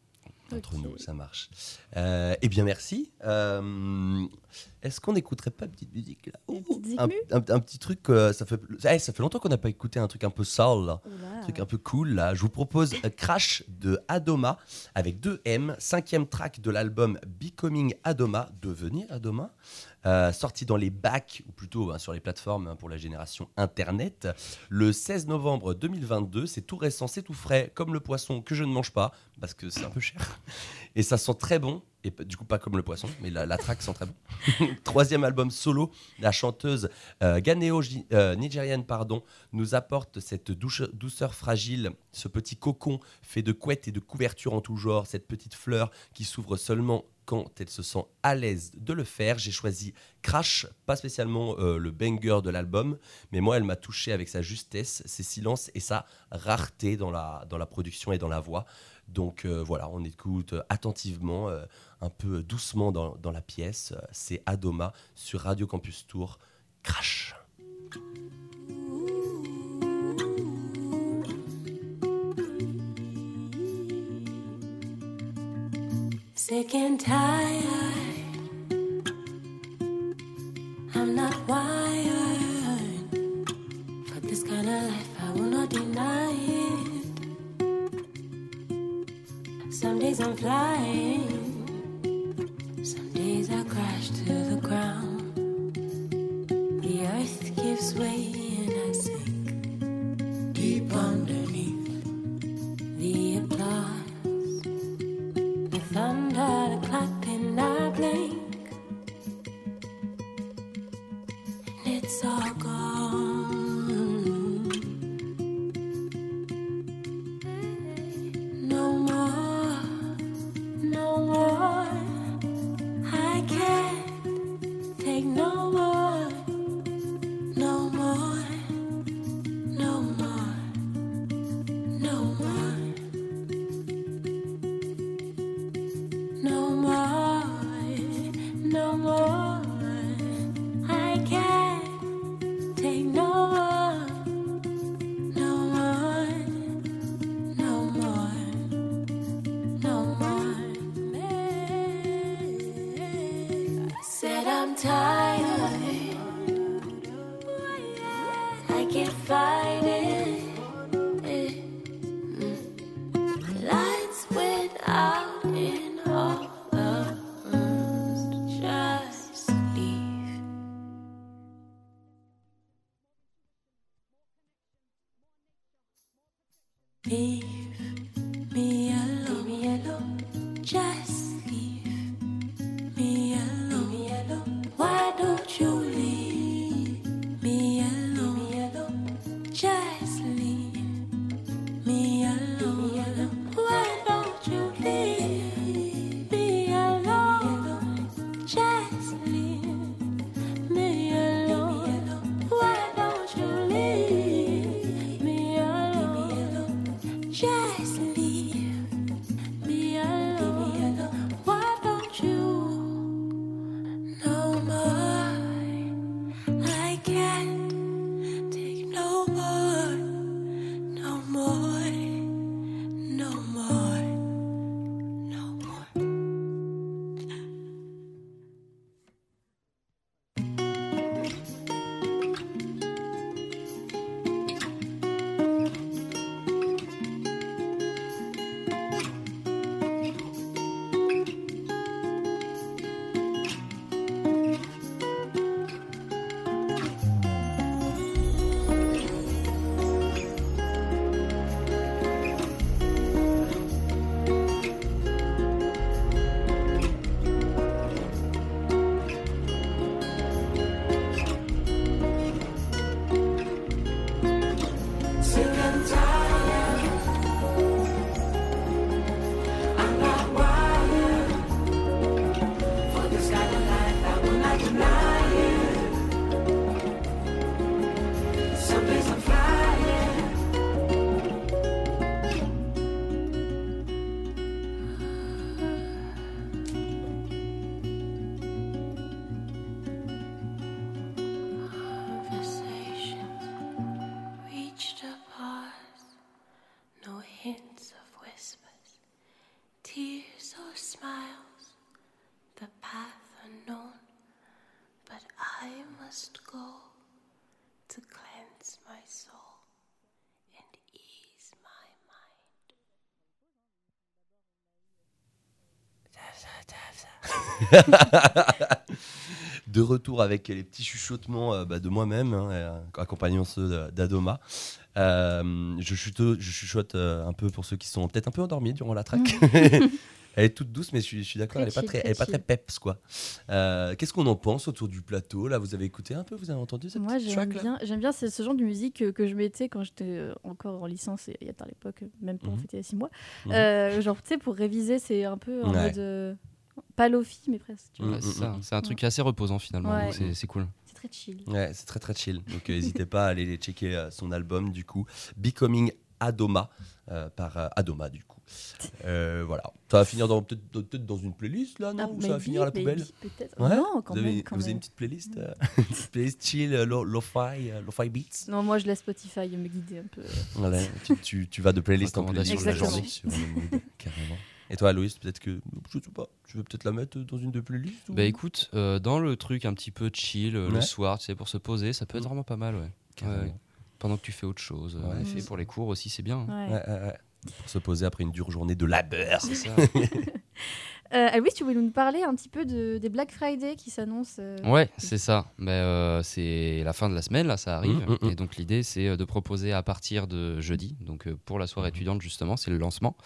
Entre nous, ça marche. Euh, eh bien, merci. Euh, Est-ce qu'on n'écouterait pas une petite musique là Oh, un, un- un petit truc, euh, ça, fait, eh, ça fait longtemps qu'on n'a pas écouté un truc un peu soul, là. Un truc un peu cool là. Je vous propose Crash de Adoma avec 2 M, cinquième track de l'album Becoming Adoma, devenir Adoma, euh, sorti dans les bacs, ou plutôt hein, sur les plateformes hein, pour la génération Internet, le 16 novembre 2022. C'est tout récent, c'est tout frais, comme le poisson que je ne mange pas, parce que c'est un peu cher. Et ça sent très bon, et du coup pas comme le poisson, mais la, la track sent très bon. Troisième album solo, la chanteuse euh, ghanéo euh, nigérienne pardon, nous apporte cette douceur fragile, ce petit cocon fait de couettes et de couvertures en tout genre, cette petite fleur qui s'ouvre seulement quand elle se sent à l'aise de le faire. J'ai choisi Crash, pas spécialement euh, le banger de l'album, mais moi elle m'a touché avec sa justesse, ses silences et sa rareté dans la production et dans la voix. Donc euh, voilà, on écoute euh, attentivement, euh, un peu doucement dans, la pièce. C'est Adoma sur Radio Campus Tour. Crash. Soul and ease my mind. de retour avec les petits chuchotements euh, bah, de moi-même, hein, euh, accompagnant ceux d'Adoma. Euh, je, chuto- je chuchote euh, un peu pour ceux qui sont peut-être un peu endormis durant la track. Elle est toute douce, mais je suis, je suis d'accord, elle est pas très, elle est pas très peps quoi. Euh, Qu'est-ce qu'on en pense autour du plateau Là, vous avez écouté un peu, vous avez entendu cette Moi, j'aime bien, j'aime bien c'est ce genre de musique que, que je mettais quand j'étais euh, encore en licence et il y a à l'époque, même pas, on Mhm. fêtait il y a six mois. Mhm. Euh, genre, tu sais, pour réviser, c'est un peu en Ouais. mode. euh, pas lofi, mais presque. Mm, Ouais, c'est un truc assez reposant finalement. Ouais. donc C'est cool. C'est très chill. Ouais, c'est très très chill. Donc euh, n'hésitez pas à aller checker euh, son album du coup, Becoming Adoma euh, par euh, Adoma du coup. Euh, voilà. Ça va finir dans peut-être peut dans une playlist là, non Ah, Ou ça va finir à la poubelle Peut-être. Ouais Non, quand vous avez, même. Quand vous avez une petite playlist, euh, une petite playlist chill, euh, lo- lo-fi, euh, lo-fi beats? Non, moi, je laisse Spotify me guider un peu. Voilà, tu, tu- tu vas de playlist en playlist toute la journée sur le mood, carrément. Et toi, Aloïs, peut-être que je sais pas, tu veux peut-être la mettre dans une de playlists ou- Bah écoute, euh, dans le truc un petit peu chill Ouais. le soir, tu sais, pour se poser, ça peut être Mm. vraiment pas mal, ouais. Pendant que tu fais autre chose. Ouais. En effet, pour les cours aussi, c'est bien. hein. Ouais. Ouais, ouais, ouais. Pour se poser après une dure journée de labeur. C'est ça. Euh, ah oui, tu voulais nous parler un petit peu de, des Black Friday qui s'annoncent. euh, Ouais, c'est ça. Mais euh, c'est la fin de la semaine, là, ça arrive. Mm, mm, mm. Et donc l'idée, c'est euh, de proposer à partir de jeudi, donc euh, pour la soirée étudiante justement, c'est le lancement,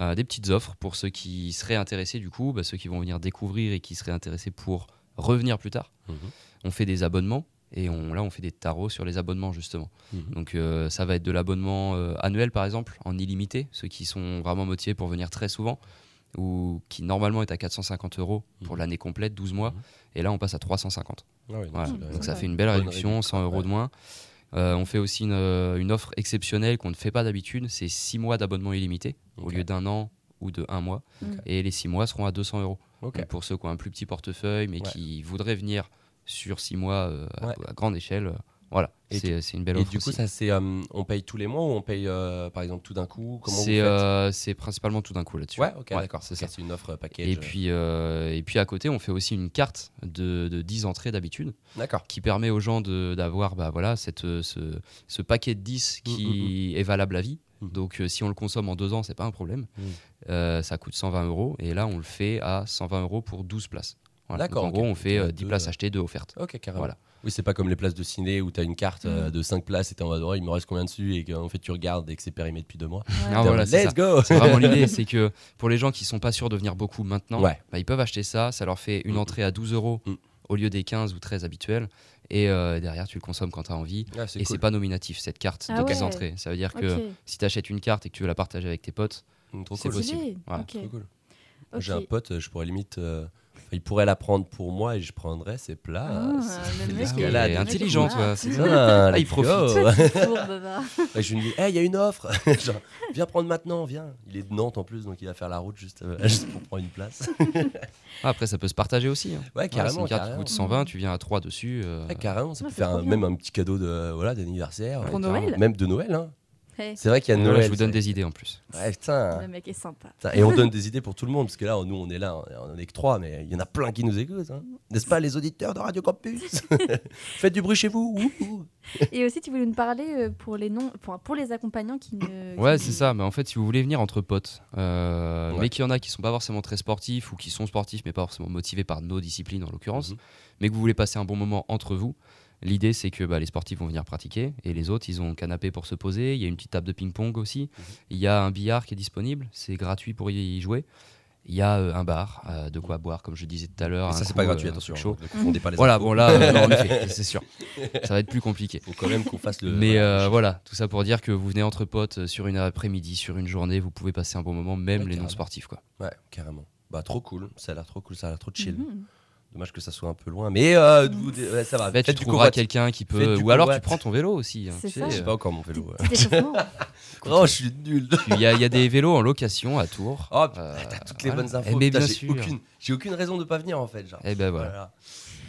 euh, des petites offres pour ceux qui seraient intéressés du coup, bah, ceux qui vont venir découvrir et qui seraient intéressés pour revenir plus tard. On fait des abonnements. Et on, là, on fait des tarots sur les abonnements, justement. Mhm. Donc, euh, ça va être de l'abonnement euh, annuel, par exemple, en illimité, ceux qui sont vraiment motivés pour venir très souvent, ou qui normalement est à 450 euros pour Mhm. l'année complète, 12 mois. Mhm. Et là, on passe à 350. Ah donc Voilà. c'est- Donc ça fait une belle réduction, réduction, 100 euros ouais. de moins. Euh, on fait aussi une, une offre exceptionnelle qu'on ne fait pas d'habitude, c'est 6 mois d'abonnement illimité au lieu d'un an ou de un mois. Et les 6 mois seront à 200 euros. Pour ceux qui ont un plus petit portefeuille mais Ouais. qui voudraient venir sur 6 mois euh, à- Ouais. à, grande échelle, euh, voilà, Et c'est une belle Et offre. du coup, aussi. ça c'est, euh, on paye tous les mois ou on paye euh, par exemple tout d'un coup? C'est euh, principalement tout d'un coup là-dessus. Ouais, ok, d'accord. C'est Ok, ça. C'est une offre euh, package. Et puis, euh, et puis à côté, on fait aussi une carte de, de 10 entrées d'habitude. D'accord. qui permet aux gens de- d'avoir bah, voilà, cette, euh, ce, ce paquet de 10 qui est valable à vie. Donc euh, si on le consomme en deux ans, c'est pas un problème. Euh, ça coûte 120 euros et là on le fait à 120 euros pour 12 places. Voilà. D'accord, En gros, on fait euh, euh, 10 deux, places euh, achetées, deux offertes. Ok, carrément. Voilà. Oui, c'est pas comme les places de ciné où tu as une carte euh, Mm. de 5 places et t'es en mode, oh, il me reste combien dessus et qu'en fait tu regardes et que c'est périmé depuis deux mois. Ouais. Ah, voilà, Let's ça. go C'est vraiment l'idée, c'est que pour les gens qui sont pas sûrs de venir beaucoup maintenant, Ouais. bah, ils peuvent acheter ça. Ça leur fait une Mhm. entrée à 12 euros Mhm. au lieu des 15 ou 13 habituels. Et euh, derrière, tu le consommes quand tu as envie. Ah, c'est Et cool. c'est pas nominatif cette carte Ah de 10 ouais. entrées. Ça veut dire que si tu achètes une carte et que tu veux la partager avec tes potes, Mm, Trop c'est cool. possible. J'ai un pote, je pourrais limite. euh, il pourrait la prendre pour moi et je prendrais ses plats. Ah, c'est- le mec est- intelligent, toi, c'est ça. Ah, Ah, il profite. je lui dis, hey, il y a une offre. Genre, viens prendre maintenant, viens. Il est de Nantes en plus, donc il va faire la route juste, euh, juste pour prendre une place. Ah, Après, ça peut se partager aussi. hein. Ouais, carrément. c'est une carte qui carrément. coûte 120, tu viens à 3 dessus. euh, Ouais, carrément, ça Ah, peut faire un- même un petit cadeau de voilà d'anniversaire. Pour Ouais, Noël? Même de Noël. Hein. Hey, C'est vrai qu'il y a Noël. je vous donne des idées en plus. Ouais, putain. Le mec est sympa. Putain, Et on donne des idées pour tout le monde, parce que là, nous, on est là, on est que trois, mais il y en a plein qui nous écoutent. hein. N'est-ce pas, les auditeurs de Radio Campus Faites du bruit chez vous. Et aussi, tu voulais nous parler euh, pour les non, pour, pour les accompagnants qui ne. Ouais, qui- c'est ça. Mais en fait, si vous voulez venir entre potes, euh, Ouais. mais qu'il y en a qui sont pas forcément très sportifs ou qui sont sportifs mais pas forcément motivés par nos disciplines en l'occurrence, Mhm. mais que vous voulez passer un bon moment entre vous, l'idée c'est que bah, les sportifs vont venir pratiquer et les autres ils ont un canapé pour se poser. Il y a une petite table de ping-pong aussi. Mhm. Il y a un billard qui est disponible, c'est gratuit pour y jouer. Il y a euh, un bar, euh, de quoi boire, comme je disais tout à l'heure. Ça, c'est pas euh, gratuit, un attention. chaud. Ne confondez pas les Voilà, bon là, euh, c'est sûr. Ça va être plus compliqué. faut quand même qu'on fasse le. Mais voilà, euh, tout ça pour dire que vous venez entre potes euh, sur une après-midi, sur une journée, vous pouvez passer un bon moment, même Ouais, les non-sportifs. quoi. Ouais, carrément. Bah, trop cool. Ça a l'air trop cool, ça a l'air trop chill. Mhm. Dommage que ça soit un peu loin, mais euh, vous- ouais, ça va. Tu trouveras quelqu'un qui peut. Ou alors tu prends ton vélo aussi. hein, C'est tu ça. sais, J'ai euh, pas encore mon vélo. ouais. Oh, je suis nul. Il y, a il y a des vélos en location à Tours. Oh, Euh, T'as toutes les voilà. bonnes infos. Eh, mais Putain, bien j'ai sûr. aucune, j'ai aucune raison de pas venir en fait. Genre. Eh ben voilà.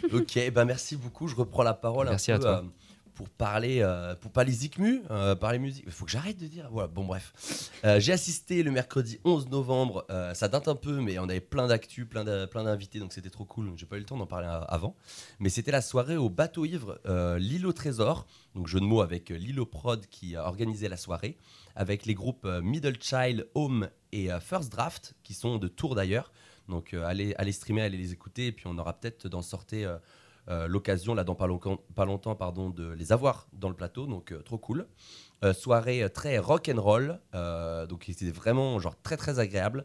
Voilà. ok, ben merci beaucoup. Je reprends la parole Merci un à peu, toi. Pour parler, euh, pour parler Zikmu, euh, parler musique. Il faut que j'arrête de dire. Voilà, bon bref. Euh, J'ai assisté le mercredi 11 novembre. euh, ça date un peu, mais on avait plein d'actu, plein d'invités, donc c'était trop cool. J'ai pas eu le temps d'en parler avant. Mais c'était la soirée au bateau ivre, l'île trésor. Donc jeu de mots avec Lilo Prod qui a organisé la soirée, avec les groupes Middle Child, Home et First Draft, qui sont de Tours d'ailleurs. Donc allez, allez streamer, allez les écouter, et puis on aura peut-être d'en sortir l'occasion, là dans pas longtemps, pas longtemps pardon, de les avoir dans le plateau, donc euh, trop cool. Euh, soirée euh, très rock and roll, euh, donc c'était vraiment genre très très agréable.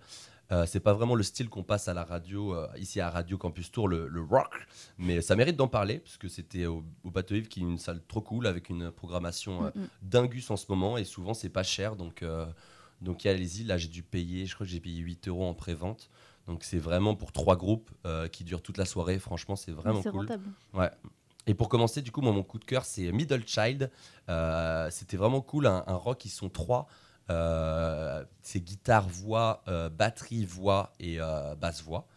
Euh, c'est pas vraiment le style qu'on passe à la radio, euh, ici à Radio Campus Tour, le, le rock, mais ça mérite d'en parler, parce que c'était au, au Bateau Ivre qui est une salle trop cool, avec une programmation euh, Mm, mm. dingus en ce moment, et souvent c'est pas cher, donc, euh, donc allez-y, là j'ai dû payer, je crois que j'ai payé 8 euros en pré-vente, donc c'est vraiment pour trois groupes euh, qui durent toute la soirée, franchement c'est vraiment C'est cool. rentable. Ouais. Et pour commencer, du coup, moi, mon coup de cœur, c'est Middle Child. Euh, C'était vraiment cool, un, un rock. Ils sont trois. Euh, c'est guitare, voix, batterie, voix et basse voix.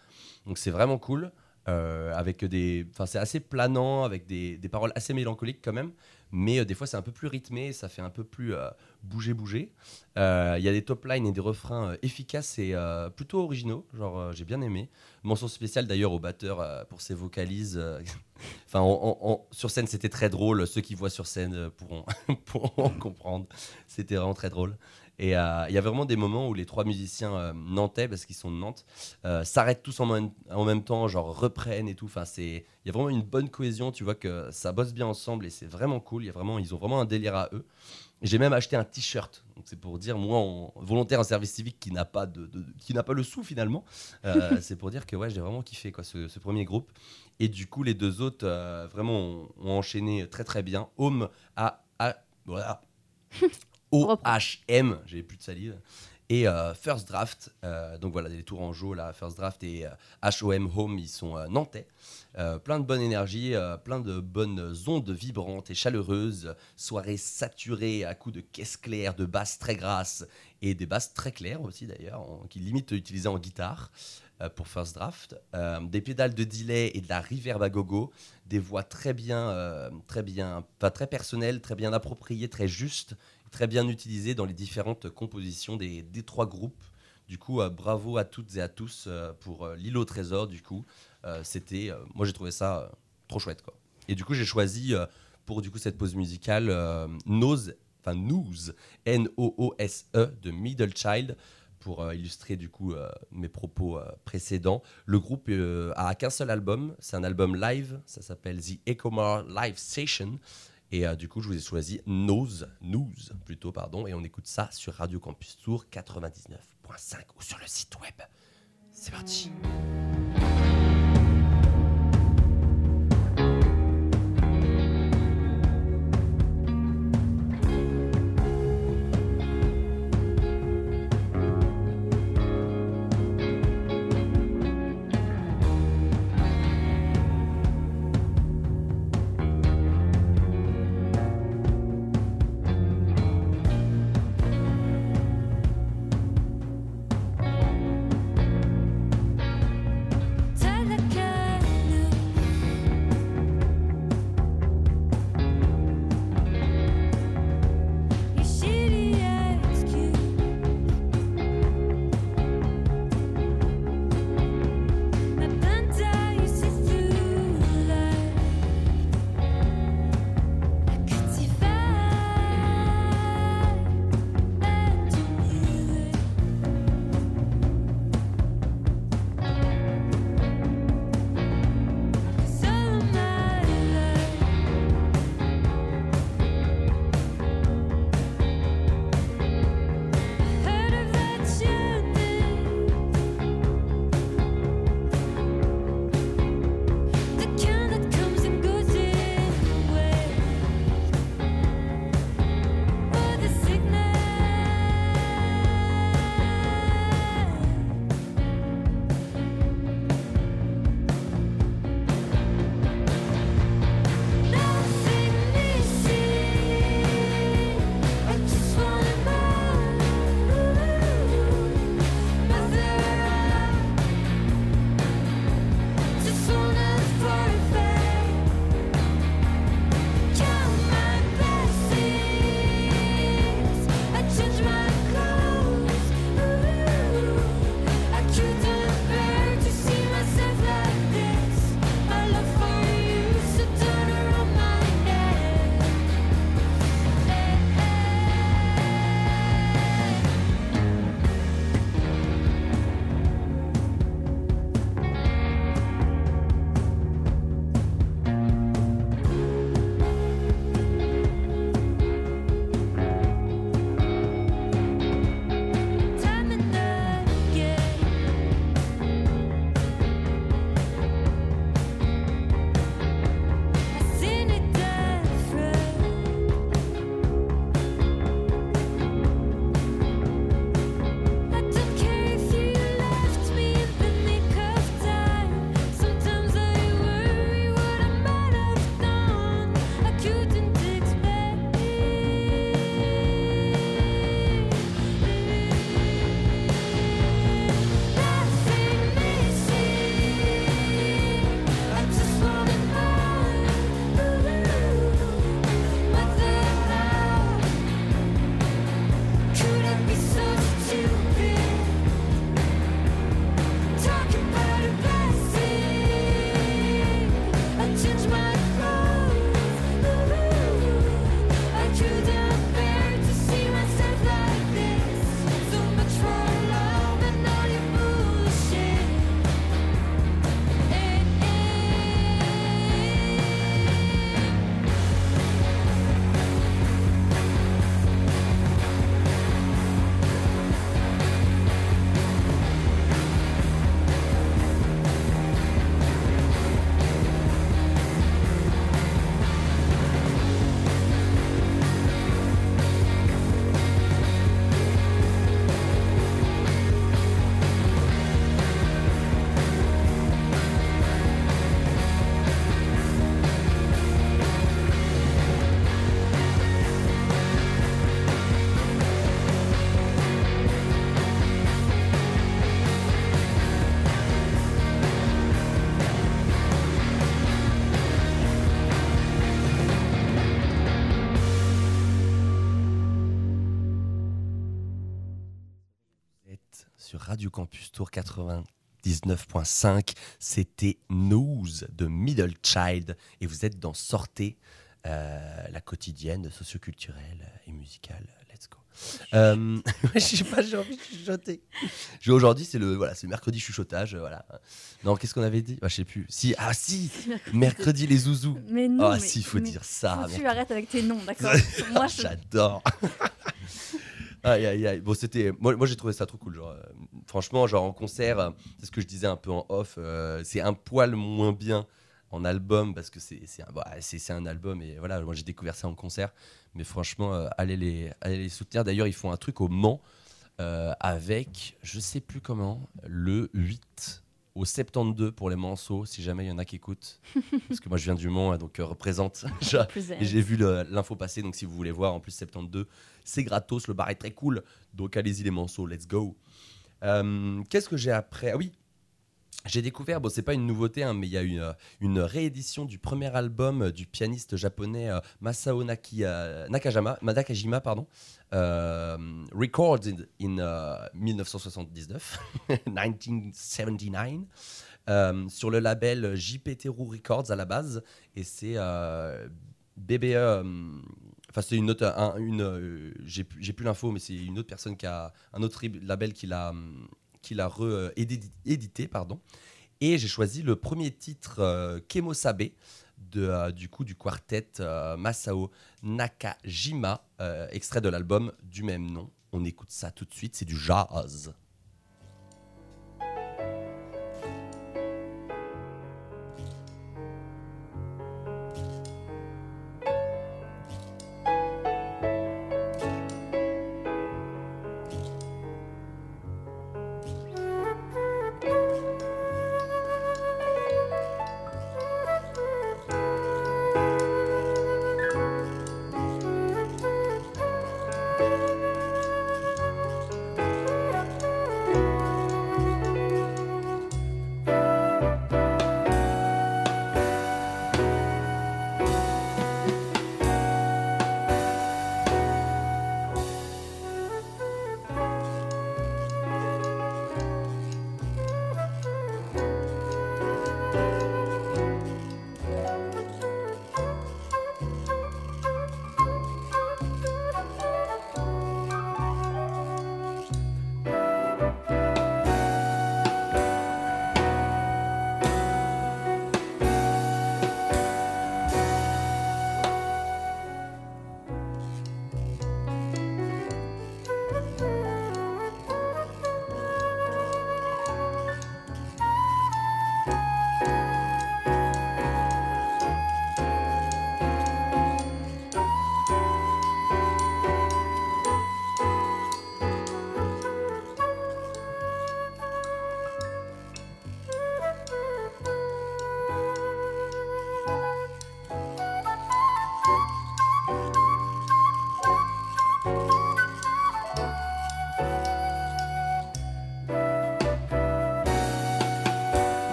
Donc c'est vraiment cool. Avec des, enfin c'est assez planant, avec des, des paroles assez mélancoliques quand même, mais euh, des fois c'est un peu plus rythmé, ça fait un peu plus euh, bouger bouger. Euh, Il y a des top lines et des refrains efficaces et plutôt originaux, genre j'ai bien aimé. Mention spéciale d'ailleurs au batteur pour ses vocalises. Enfin, en- en- en- sur scène, c'était très drôle. Ceux qui voient sur scène pourront, pourront comprendre. C'était vraiment très drôle. Et euh, il y a vraiment des moments où les trois musiciens euh, nantais, parce qu'ils sont de Nantes, euh, s'arrêtent tous en même, en même temps, genre reprennent et tout. Enfin, c'est, il y a vraiment une bonne cohésion. Tu vois que ça bosse bien ensemble et c'est vraiment cool. Il y a vraiment, ils ont vraiment un délire à eux. J'ai même acheté un t-shirt. Donc c'est pour dire, moi, volontaire en service civique qui n'a pas de, de- qui n'a pas le sou finalement. euh, c'est pour dire que ouais, j'ai vraiment kiffé quoi, ce, ce premier groupe. Et du coup, les deux autres, euh, vraiment, ont, ont enchaîné très très bien. Home A A voilà. OHM, j'ai plus de salive. Et euh, First Draft, euh, donc voilà, les Tourangeaux, là, First Draft et euh, HOM Home, ils sont euh, nantais. Plein de bonne énergie, plein de bonnes ondes vibrantes et chaleureuses, soirée saturée à coups de caisse claire, de basses très grasses et des basses très claires aussi d'ailleurs, qui limite utilisées en guitare pour First Draft. Des pédales de delay et de la reverb à gogo, des voix très bien, très bien, enfin très personnelles, très bien appropriées, très justes, très bien utilisées dans les différentes compositions des, des trois groupes. Du coup, euh, bravo à toutes et à tous euh, pour euh, l'île au trésor. Du coup, Euh, c'était, moi j'ai trouvé ça trop chouette quoi. Et du coup, j'ai choisi pour du coup cette pause musicale Nose, enfin Noose, N-O-O-S-E de Middle Child pour illustrer du coup mes propos précédents. Le groupe a qu'un seul album, c'est un album live, ça s'appelle The Ecomar Live Station. Et euh, du coup, je vous ai choisi Nose, News plutôt, pardon, et on écoute ça sur Radio Campus Tour 99.5 ou sur le site web. C'est parti. Campus Tour 99.5. C'était News de Middle Child. Et vous êtes dans Sortez, euh, la quotidienne socioculturelle et musicale. Let's go. Euh, je sais pas, j'ai envie de chuchoter. Aujourd'hui, c'est le, voilà, c'est mercredi chuchotage. euh, Voilà. Non, qu'est-ce qu'on avait dit? Bah, Je sais plus. Si, ah si Mercredi les zouzous. Mais non, Ah mais- si, il faut mais dire ça. tu arrêtes avec tes noms, d'accord? Moi. J'adore. Bon, c'était. Moi, j'ai trouvé ça trop cool. Genre, euh, franchement, genre en concert, c'est ce que je disais un peu en off. euh, c'est un poil moins bien en album parce que c'est c'est un, bah, c'est- c'est un album et voilà. Moi, j'ai découvert ça en concert. Mais franchement, euh, allez, les, allez les soutenir. D'ailleurs, ils font un truc au Mans avec, je sais plus comment, le 8 au 72 pour les Manceaux, si jamais il y en a qui écoutent. Parce que moi, je viens du Mans, hein, donc euh, représente. Et j'ai vu l'info passer, donc si vous voulez voir, en plus 72, c'est gratos, le bar est très cool. Donc allez-y les manceaux, let's go. Euh, Qu'est-ce que j'ai après? Ah oui, j'ai découvert, bon c'est pas une nouveauté, hein, mais il y a une, euh, réédition du premier album euh, du pianiste japonais euh, Masao Naki, euh, Nakajima, pardon, euh, recorded in euh, 1979, 1979. euh, sur le label JP Teru Records à la base, et c'est BBE. Enfin, c'est une autre, un- une, j'ai plus l'info, mais c'est une autre personne qui a un autre label qui l'a, hum, qui l'a réédité, pardon. Et j'ai choisi le premier titre euh, Kemosabe de euh, du coup du quartet euh, Masao Nakajima, extrait de l'album du même nom. On écoute ça tout de suite, c'est du jazz.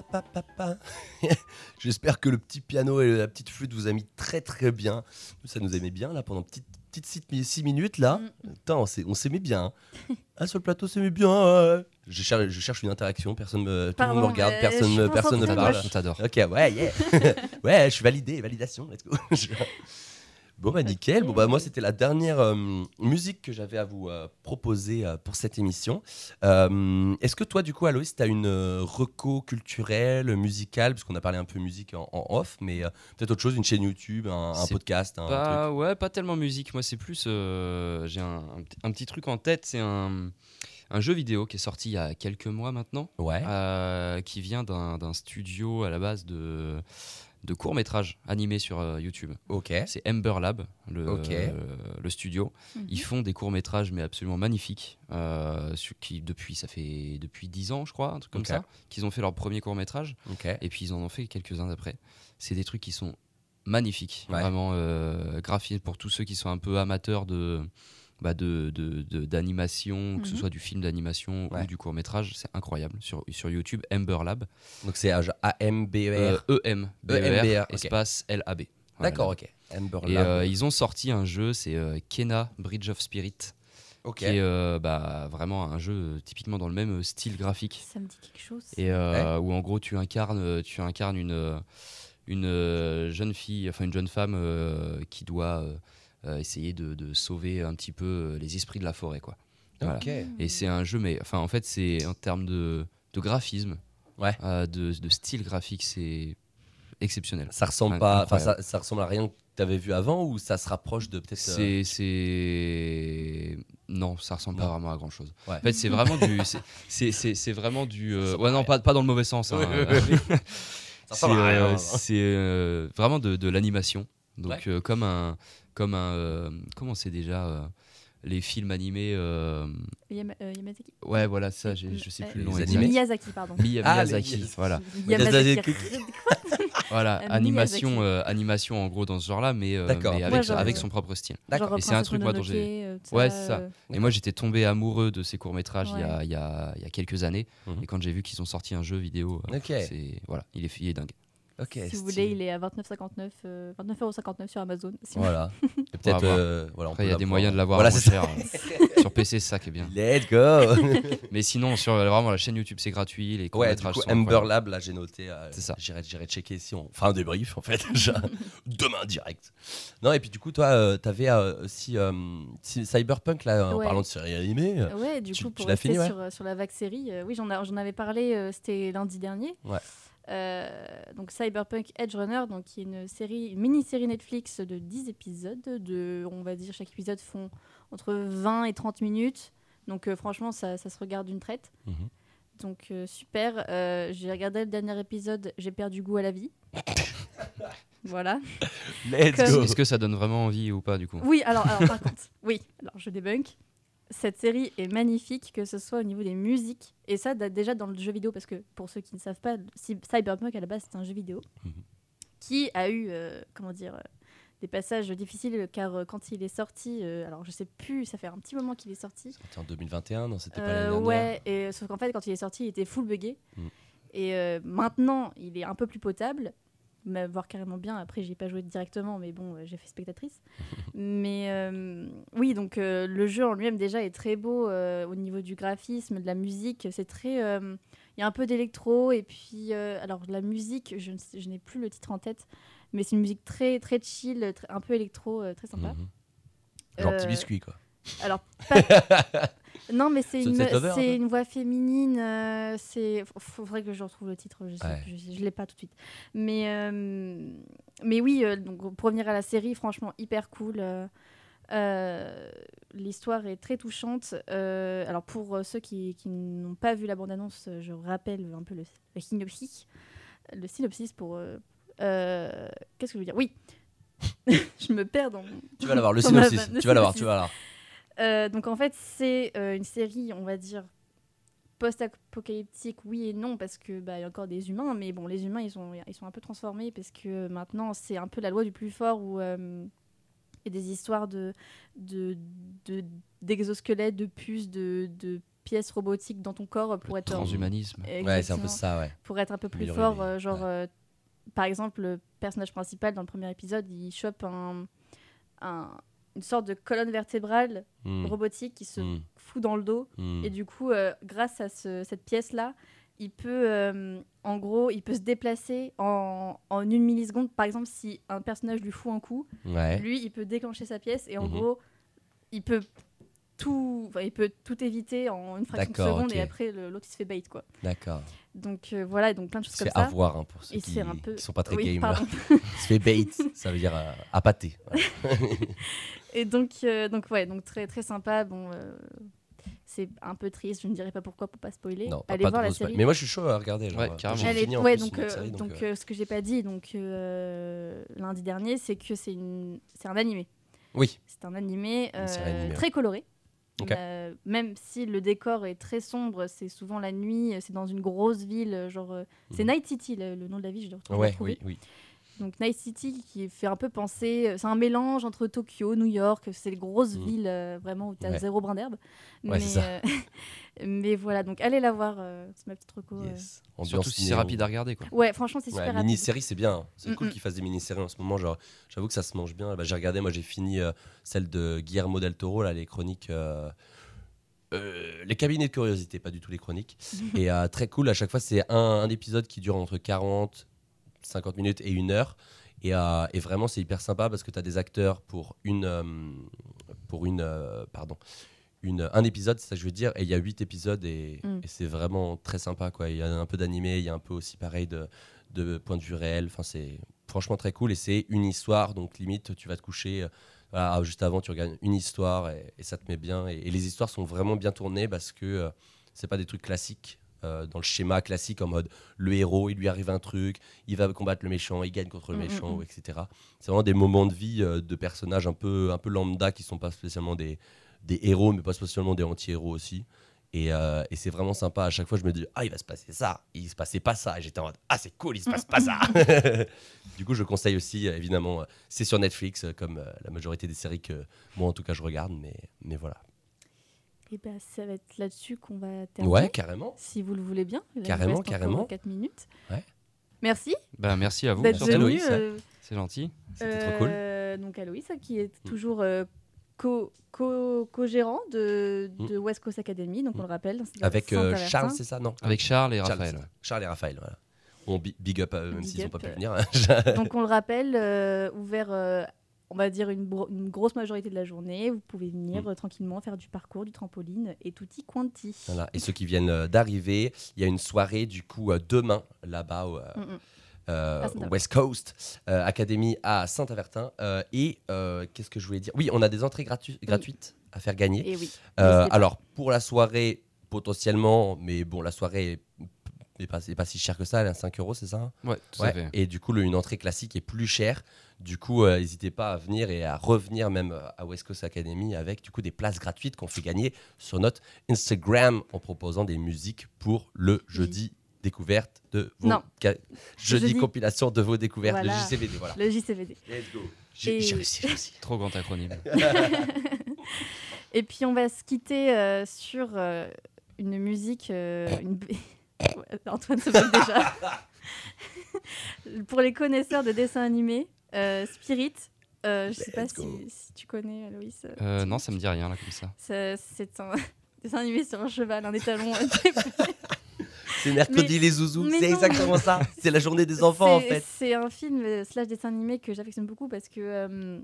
Pa, pa, pa, pa. J'espère que le petit piano et la petite flûte vous a mis très très bien. Ça nous aimait bien là pendant petite petite 6 minutes là. Mm. Putain, on s'est- on s'aimait bien. hein. Ah sur le plateau, s'aimait bien. Je cherche, je cherche une interaction. Personne me, tout le monde me regarde. euh, Personne, personne ne parle. On t'adore. Ok, ouais, yeah. ouais, je suis validé, validation, let's go. Bon, bah nickel. Bon, bah moi, c'était la dernière euh, musique que j'avais à vous euh, proposer euh, pour cette émission. Euh, Est-ce que toi, du coup, Aloïs, tu as une euh, reco culturelle, musicale, parce qu'on a parlé un peu musique en, en off, mais euh, peut-être autre chose, une chaîne YouTube, un, podcast, un truc? ouais, pas tellement musique. Moi, c'est plus. euh, J'ai un, un petit- un petit truc en tête. C'est un, un jeu vidéo qui est sorti il y a quelques mois maintenant. Ouais. euh, qui vient d'un d'un studio à la base de, de courts-métrages animés sur euh, YouTube. Ok. C'est Ember Lab, le, euh, studio. Mhm. Ils font des courts-métrages, mais absolument magnifiques, euh, qui, depuis, ça fait depuis 10 ans, je crois, un truc comme ça, qu'ils ont fait leur premier court-métrage. Ok. Et puis ils en ont fait quelques-uns après. C'est des trucs qui sont magnifiques, Ouais. vraiment euh, graphiques pour tous ceux qui sont un peu amateurs de bah de, de- de- d'animation, que ce Mhm. soit du film d'animation Ouais. ou du court métrage, c'est incroyable sur, sur YouTube, Ember Lab, Donc c'est A-M-B-E-R. E-M, B-E-R, espace L-A-B. D'accord, ok. Amber Et Lab. euh, ils ont sorti un jeu, c'est euh, Kena Bridge of Spirit, ok. qui est euh, bah, vraiment un jeu euh, typiquement dans le même style graphique. Ça me dit quelque chose. et euh, où en gros tu incarnes tu incarnes une une jeune fille enfin une jeune femme euh, qui doit essayer de, de sauver un petit peu euh, les esprits de la forêt quoi voilà. Et c'est un jeu mais enfin en fait c'est en termes de, de graphisme Ouais. euh, de, de style graphique c'est exceptionnel Ça ressemble pas, ça, ça ressemble à rien que tu avais vu avant ou ça se rapproche de peut-être. euh, c'est non ça ressemble pas vraiment à grand chose Ouais. en fait c'est vraiment du c'est- vraiment du euh, ouais non pas pas dans le mauvais sens hein. C'est euh, euh, vraiment de, de l'animation. Donc Ouais. euh, comme un comme un euh, comment c'est déjà euh, les films animés euh, Yama- euh, Yamazaki ouais voilà ça j'ai- je sais plus le nom. Miyazaki, pardon. Mi- Ah, Miyazaki Miyazaki. voilà Yamazaki. voilà animation Miyazaki. euh, animation en gros dans ce genre là mais, euh, Ouais, avec genre, avec son propre style. D'accord. Et c'est un truc, moi, dont tout Ouais, ça, c'est ça. euh, Et moi j'étais tombé amoureux de ces courts métrages il, y a, Ouais. il, y a, il y a quelques années Mhm. et quand j'ai vu qu'ils ont sorti un jeu vidéo c'est voilà il est, il est dingue. Ok. Si vous stylé. voulez, il est à 29,59 euh, 29,59€ sur Amazon. Si vous- Voilà. Et peut-être. euh, voilà, on Après il y peut a des l'avoir. moyens de l'avoir Voilà, moins c'est cher euh, sur PC c'est ça qui est bien. Let's go. Mais sinon, sur euh, vraiment la chaîne YouTube, c'est gratuit. Les Ouais, du courts-métrages coup, sont Amber incroyables. Lab, là, j'ai noté. euh, C'est ça. J'irai, j'irai checker si on. Enfin, un débrief, en fait. déjà. Demain, direct. Non, et puis, du coup, toi, euh, t'avais euh, aussi euh, si- Cyberpunk, là, en Ouais. parlant de série animée. euh, Ouais, du Tu- coup, tu pour l'as rester fini, ouais sur, euh, sur la vague série, euh, oui, j'en, a- j'en avais parlé, euh, c'était lundi dernier. Ouais. Euh, donc Cyberpunk Edge Runner, donc qui est une série, une mini-série Netflix de 10 épisodes. De, on va dire, chaque épisode font entre 20 et 30 minutes. Donc euh, franchement, ça, ça se regarde d'une traite. Mhm. Donc euh, super. Euh, j'ai regardé le dernier épisode, j'ai perdu goût à la vie. voilà. Let's Comme- go. Est-ce que ça donne vraiment envie ou pas du coup? Oui, alors, alors par contre, oui, alors je débunk. Cette série est magnifique, que ce soit au niveau des musiques, et ça date déjà dans le jeu vidéo, parce que pour ceux qui ne savent pas, Cy- Cyberpunk à la base c'est un jeu vidéo Mhm. qui a eu, euh, comment dire, euh, des passages difficiles, car euh, quand il est sorti, alors je sais plus, ça fait un petit moment qu'il est sorti. C'était en 2021, non C'était pas l'année ouais, et, sauf qu'en fait quand il est sorti, il était full buggé, Mhm. et maintenant il est un peu plus potable. Voire carrément bien. Après, j'ai pas joué directement, mais bon, j'ai fait spectatrice. mais euh, oui, donc euh, le jeu en lui-même déjà est très beau euh, au niveau du graphisme, de la musique. C'est très, il y a un peu d'électro et puis alors la musique, je, n'ai plus le titre en tête, mais c'est une musique très très chill, très- un peu électro, très sympa. Mhm. Genre petit biscuit, quoi. alors, pas- non, mais c'est une, voix féminine. euh, c'est, faudrait que je retrouve le titre. Je, Ouais. je l'ai pas tout de suite. Mais, euh, mais oui, euh, donc pour revenir à la série, franchement hyper cool. L'histoire est très touchante. Alors pour ceux qui, qui n'ont pas vu la bande-annonce, je rappelle un peu le, le synopsis. Le synopsis pour. Qu'est-ce que je veux dire? Oui. je me perds dans. Tu vas l'avoir, le ma synopsis. Tu vas l'avoir, tu vas l'avoir. Euh, donc en fait, c'est euh, une série, on va dire post-apocalyptique, oui et non, parce que bah, y a encore des humains, mais bon, les humains ils sont, ils sont un peu transformés parce que maintenant c'est un peu la loi du plus fort où euh, il y a des histoires de, de, de- d'exosquelettes, de puces, de, de pièces robotiques dans ton corps pour être en- Transhumanisme. Ouais, c'est un peu ça, ouais. pour être un peu plus Améliorer fort. les- euh, genre, ouais. par exemple, le personnage principal dans le premier épisode, il chope un, un- une sorte de colonne vertébrale Hmm. robotique qui se Hmm. fout dans le dos. Hmm. Et du coup, euh, grâce à ce- cette pièce-là, il peut, euh, en gros, il peut se déplacer en, en une milliseconde. Par exemple, si un personnage lui fout un coup, Ouais. lui, il peut déclencher sa pièce et en Mhm. gros, il peut tout, il peut tout éviter en une fraction de seconde et après l'autre il se fait bait quoi. D'accord. Donc euh, voilà, et donc plein de choses se comme ça. avoir hein, pour ceux qui, un peu- qui sont pas très Oui, game. se fait bait, ça veut dire euh, appâter. Voilà. Et donc, euh, donc ouais, donc très très sympa. Bon, euh, c'est un peu triste. Je ne dirai pas pourquoi pour pas spoiler. Non, pas, Allez pas voir la série. Mais moi je suis chaud à regarder. Genre, Ouais, euh, carrément. est- fini ouais, donc, euh, série, donc, donc, ce que j'ai pas dit, donc euh, lundi dernier, c'est que c'est une, c'est un animé. Oui. C'est un animé, euh, animée, très coloré. Euh, même si le décor est très sombre, c'est souvent la nuit, c'est dans une grosse ville, genre euh, c'est Mhm. Night City, le, le nom de la ville, je dois retrouver- Ouais, oui, oui. Donc Night City qui fait un peu penser, euh, c'est un mélange entre Tokyo, New York, c'est les grosses Mhm. villes euh, vraiment où tu as Ouais. zéro brin d'herbe. Ouais, mais, c'est ça. euh, mais voilà, donc allez la voir, euh, c'est ma petite reco. Yes. Surtout si c'est rapide à regarder. Quoi. Ouais, franchement, c'est Ouais, super rapide. mini-série, c'est bien. C'est Mm, cool mm. qu'ils fassent des mini-séries en ce moment. Genre, j'avoue que ça se mange bien. Bah, j'ai regardé, moi j'ai fini euh, celle de Guillermo del Toro, là, les chroniques. euh, euh, les cabinets de curiosité, pas du tout les chroniques. et euh, très cool, à chaque fois, c'est un, un épisode qui dure entre 40, 50 minutes et une heure. Et, euh, et vraiment, c'est hyper sympa parce que tu as des acteurs pour une. euh, pour une. euh, pardon. Une, un épisode, c'est ça que je veux dire, et il y a huit épisodes et, Mm. et c'est vraiment très sympa. Quoi. Il y a un peu d'animé, il y a un peu aussi pareil de, de point de vue réel. Enfin, c'est franchement très cool et c'est une histoire, donc limite, tu vas te coucher. voilà, ah, juste avant, tu regardes une histoire et, et ça te met bien. Et, les histoires sont vraiment bien tournées parce que c'est pas des trucs classiques. Euh, dans le schéma classique en mode le héros il lui arrive un truc il va combattre le méchant il gagne contre le Mm, mm, méchant mm. etc c'est vraiment des moments de vie euh, de personnages un peu un peu lambda qui sont pas spécialement des, des héros mais pas spécialement des anti-héros aussi. Et, euh, et c'est vraiment sympa. À chaque fois je me dis ah il va se passer ça. Il se passait pas ça. Et j'étais en mode ah c'est cool il se passe pas ça. Du coup je conseille aussi évidemment c'est sur Netflix comme la majorité des séries que moi en tout cas je regarde. Mais, mais voilà Et ben, ça va être là-dessus qu'on va terminer. ouais carrément Si vous le voulez bien. Là, Carrément, reste carrément. 4 minutes. Ouais. Merci Bah, merci à vous. d'être Merci, venu. Aloïs. euh, C'est gentil. c'était trop cool euh, Donc Aloïs, qui est Mm. toujours euh, co- co- co-gérant de, Mm. de West Coast Academy, donc on Mm. le rappelle. avec euh. Charles c'est ça non Avec Charles et Charles, Raphaël. Charles et Raphaël, voilà. On bi- big up à eux, même s'ils n'ont pas pu venir. Donc on le rappelle, euh, ouvert, euh, on va dire une, grosse majorité de la journée. Vous pouvez venir Mm. euh, tranquillement faire du parcours, du trampoline et tutti quanti. Voilà. Et ceux qui viennent euh, d'arriver, il y a une soirée du coup euh, demain là-bas au, Mm, mm. West Coast Academy à Saint-Avertin. Et qu'est-ce que je voulais dire? Oui, on a des entrées gratu- gratuites à faire gagner. Et oui. Alors pour la soirée potentiellement, mais bon la soirée n'est pas, si chère que ça, elle est à 5 euros, c'est ça hein? Ouais, tout Ouais, à fait. Et du coup, le- une entrée classique est plus chère. Du coup, euh, n'hésitez pas à venir et à revenir même euh, à West Coast Academy avec du coup des places gratuites qu'on fait gagner sur notre Instagram en proposant des musiques pour le jeudi découverte de vos Non. ca- jeudi, Jeudi. compilation de vos découvertes Voilà. le JCVD voilà. Le JCVD. Let's go. J'ai Et- réussi, j'ai réussi. Trop grand acronyme. Et puis on va se quitter euh, sur euh, une musique. euh, une... Antoine se moque déjà. Pour les connaisseurs de dessins animés, euh, Spirit. euh, je sais pas Let's si, tu connais, Loïs. euh, Euh, non, ça me dit rien là comme ça. C'est un dessin animé sur un cheval, un étalon. C'est mercredi Mais- les zouzous, c'est exactement ça. C'est la journée des enfants en fait. C'est un film slash dessin animé que j'affectionne beaucoup parce que euh,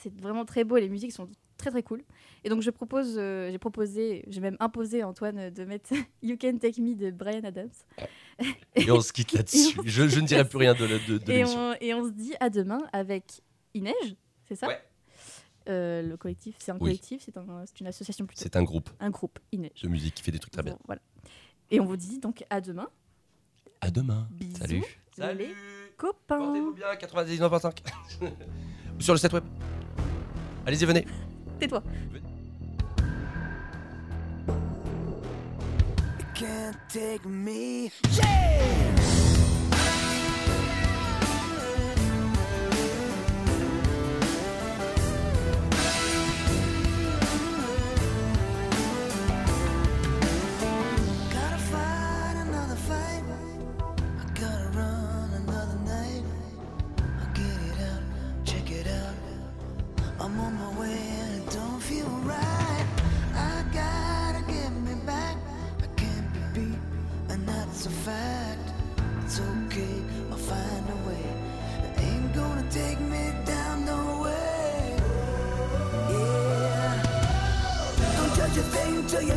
c'est vraiment très beau et les musiques sont très très cool. Et donc je propose, euh, j'ai proposé, j'ai même imposé à Antoine de mettre You Can Take Me de Brian Adams. Et on se quitte là-dessus. Je, je ne dirai plus rien de, de, de, de Et l'émission. on, et on se dit à demain avec Ineige, c'est ça? Ouais. Euh, Le collectif, c'est un Oui. collectif, c'est un- c'est une association plutôt. C'est un groupe Un groupe, Ineige. de musique qui fait des trucs très bien. Voilà. Et on vous dit donc à demain. À demain. Bisous. Salut. Les copains. Portez-vous bien, 99.5. Sur le site web. Allez-y, venez. Tais-toi. Can't take me. a fact. It's okay, I'll find a way. It ain't gonna take me down no way. Yeah. Don't judge a thing till you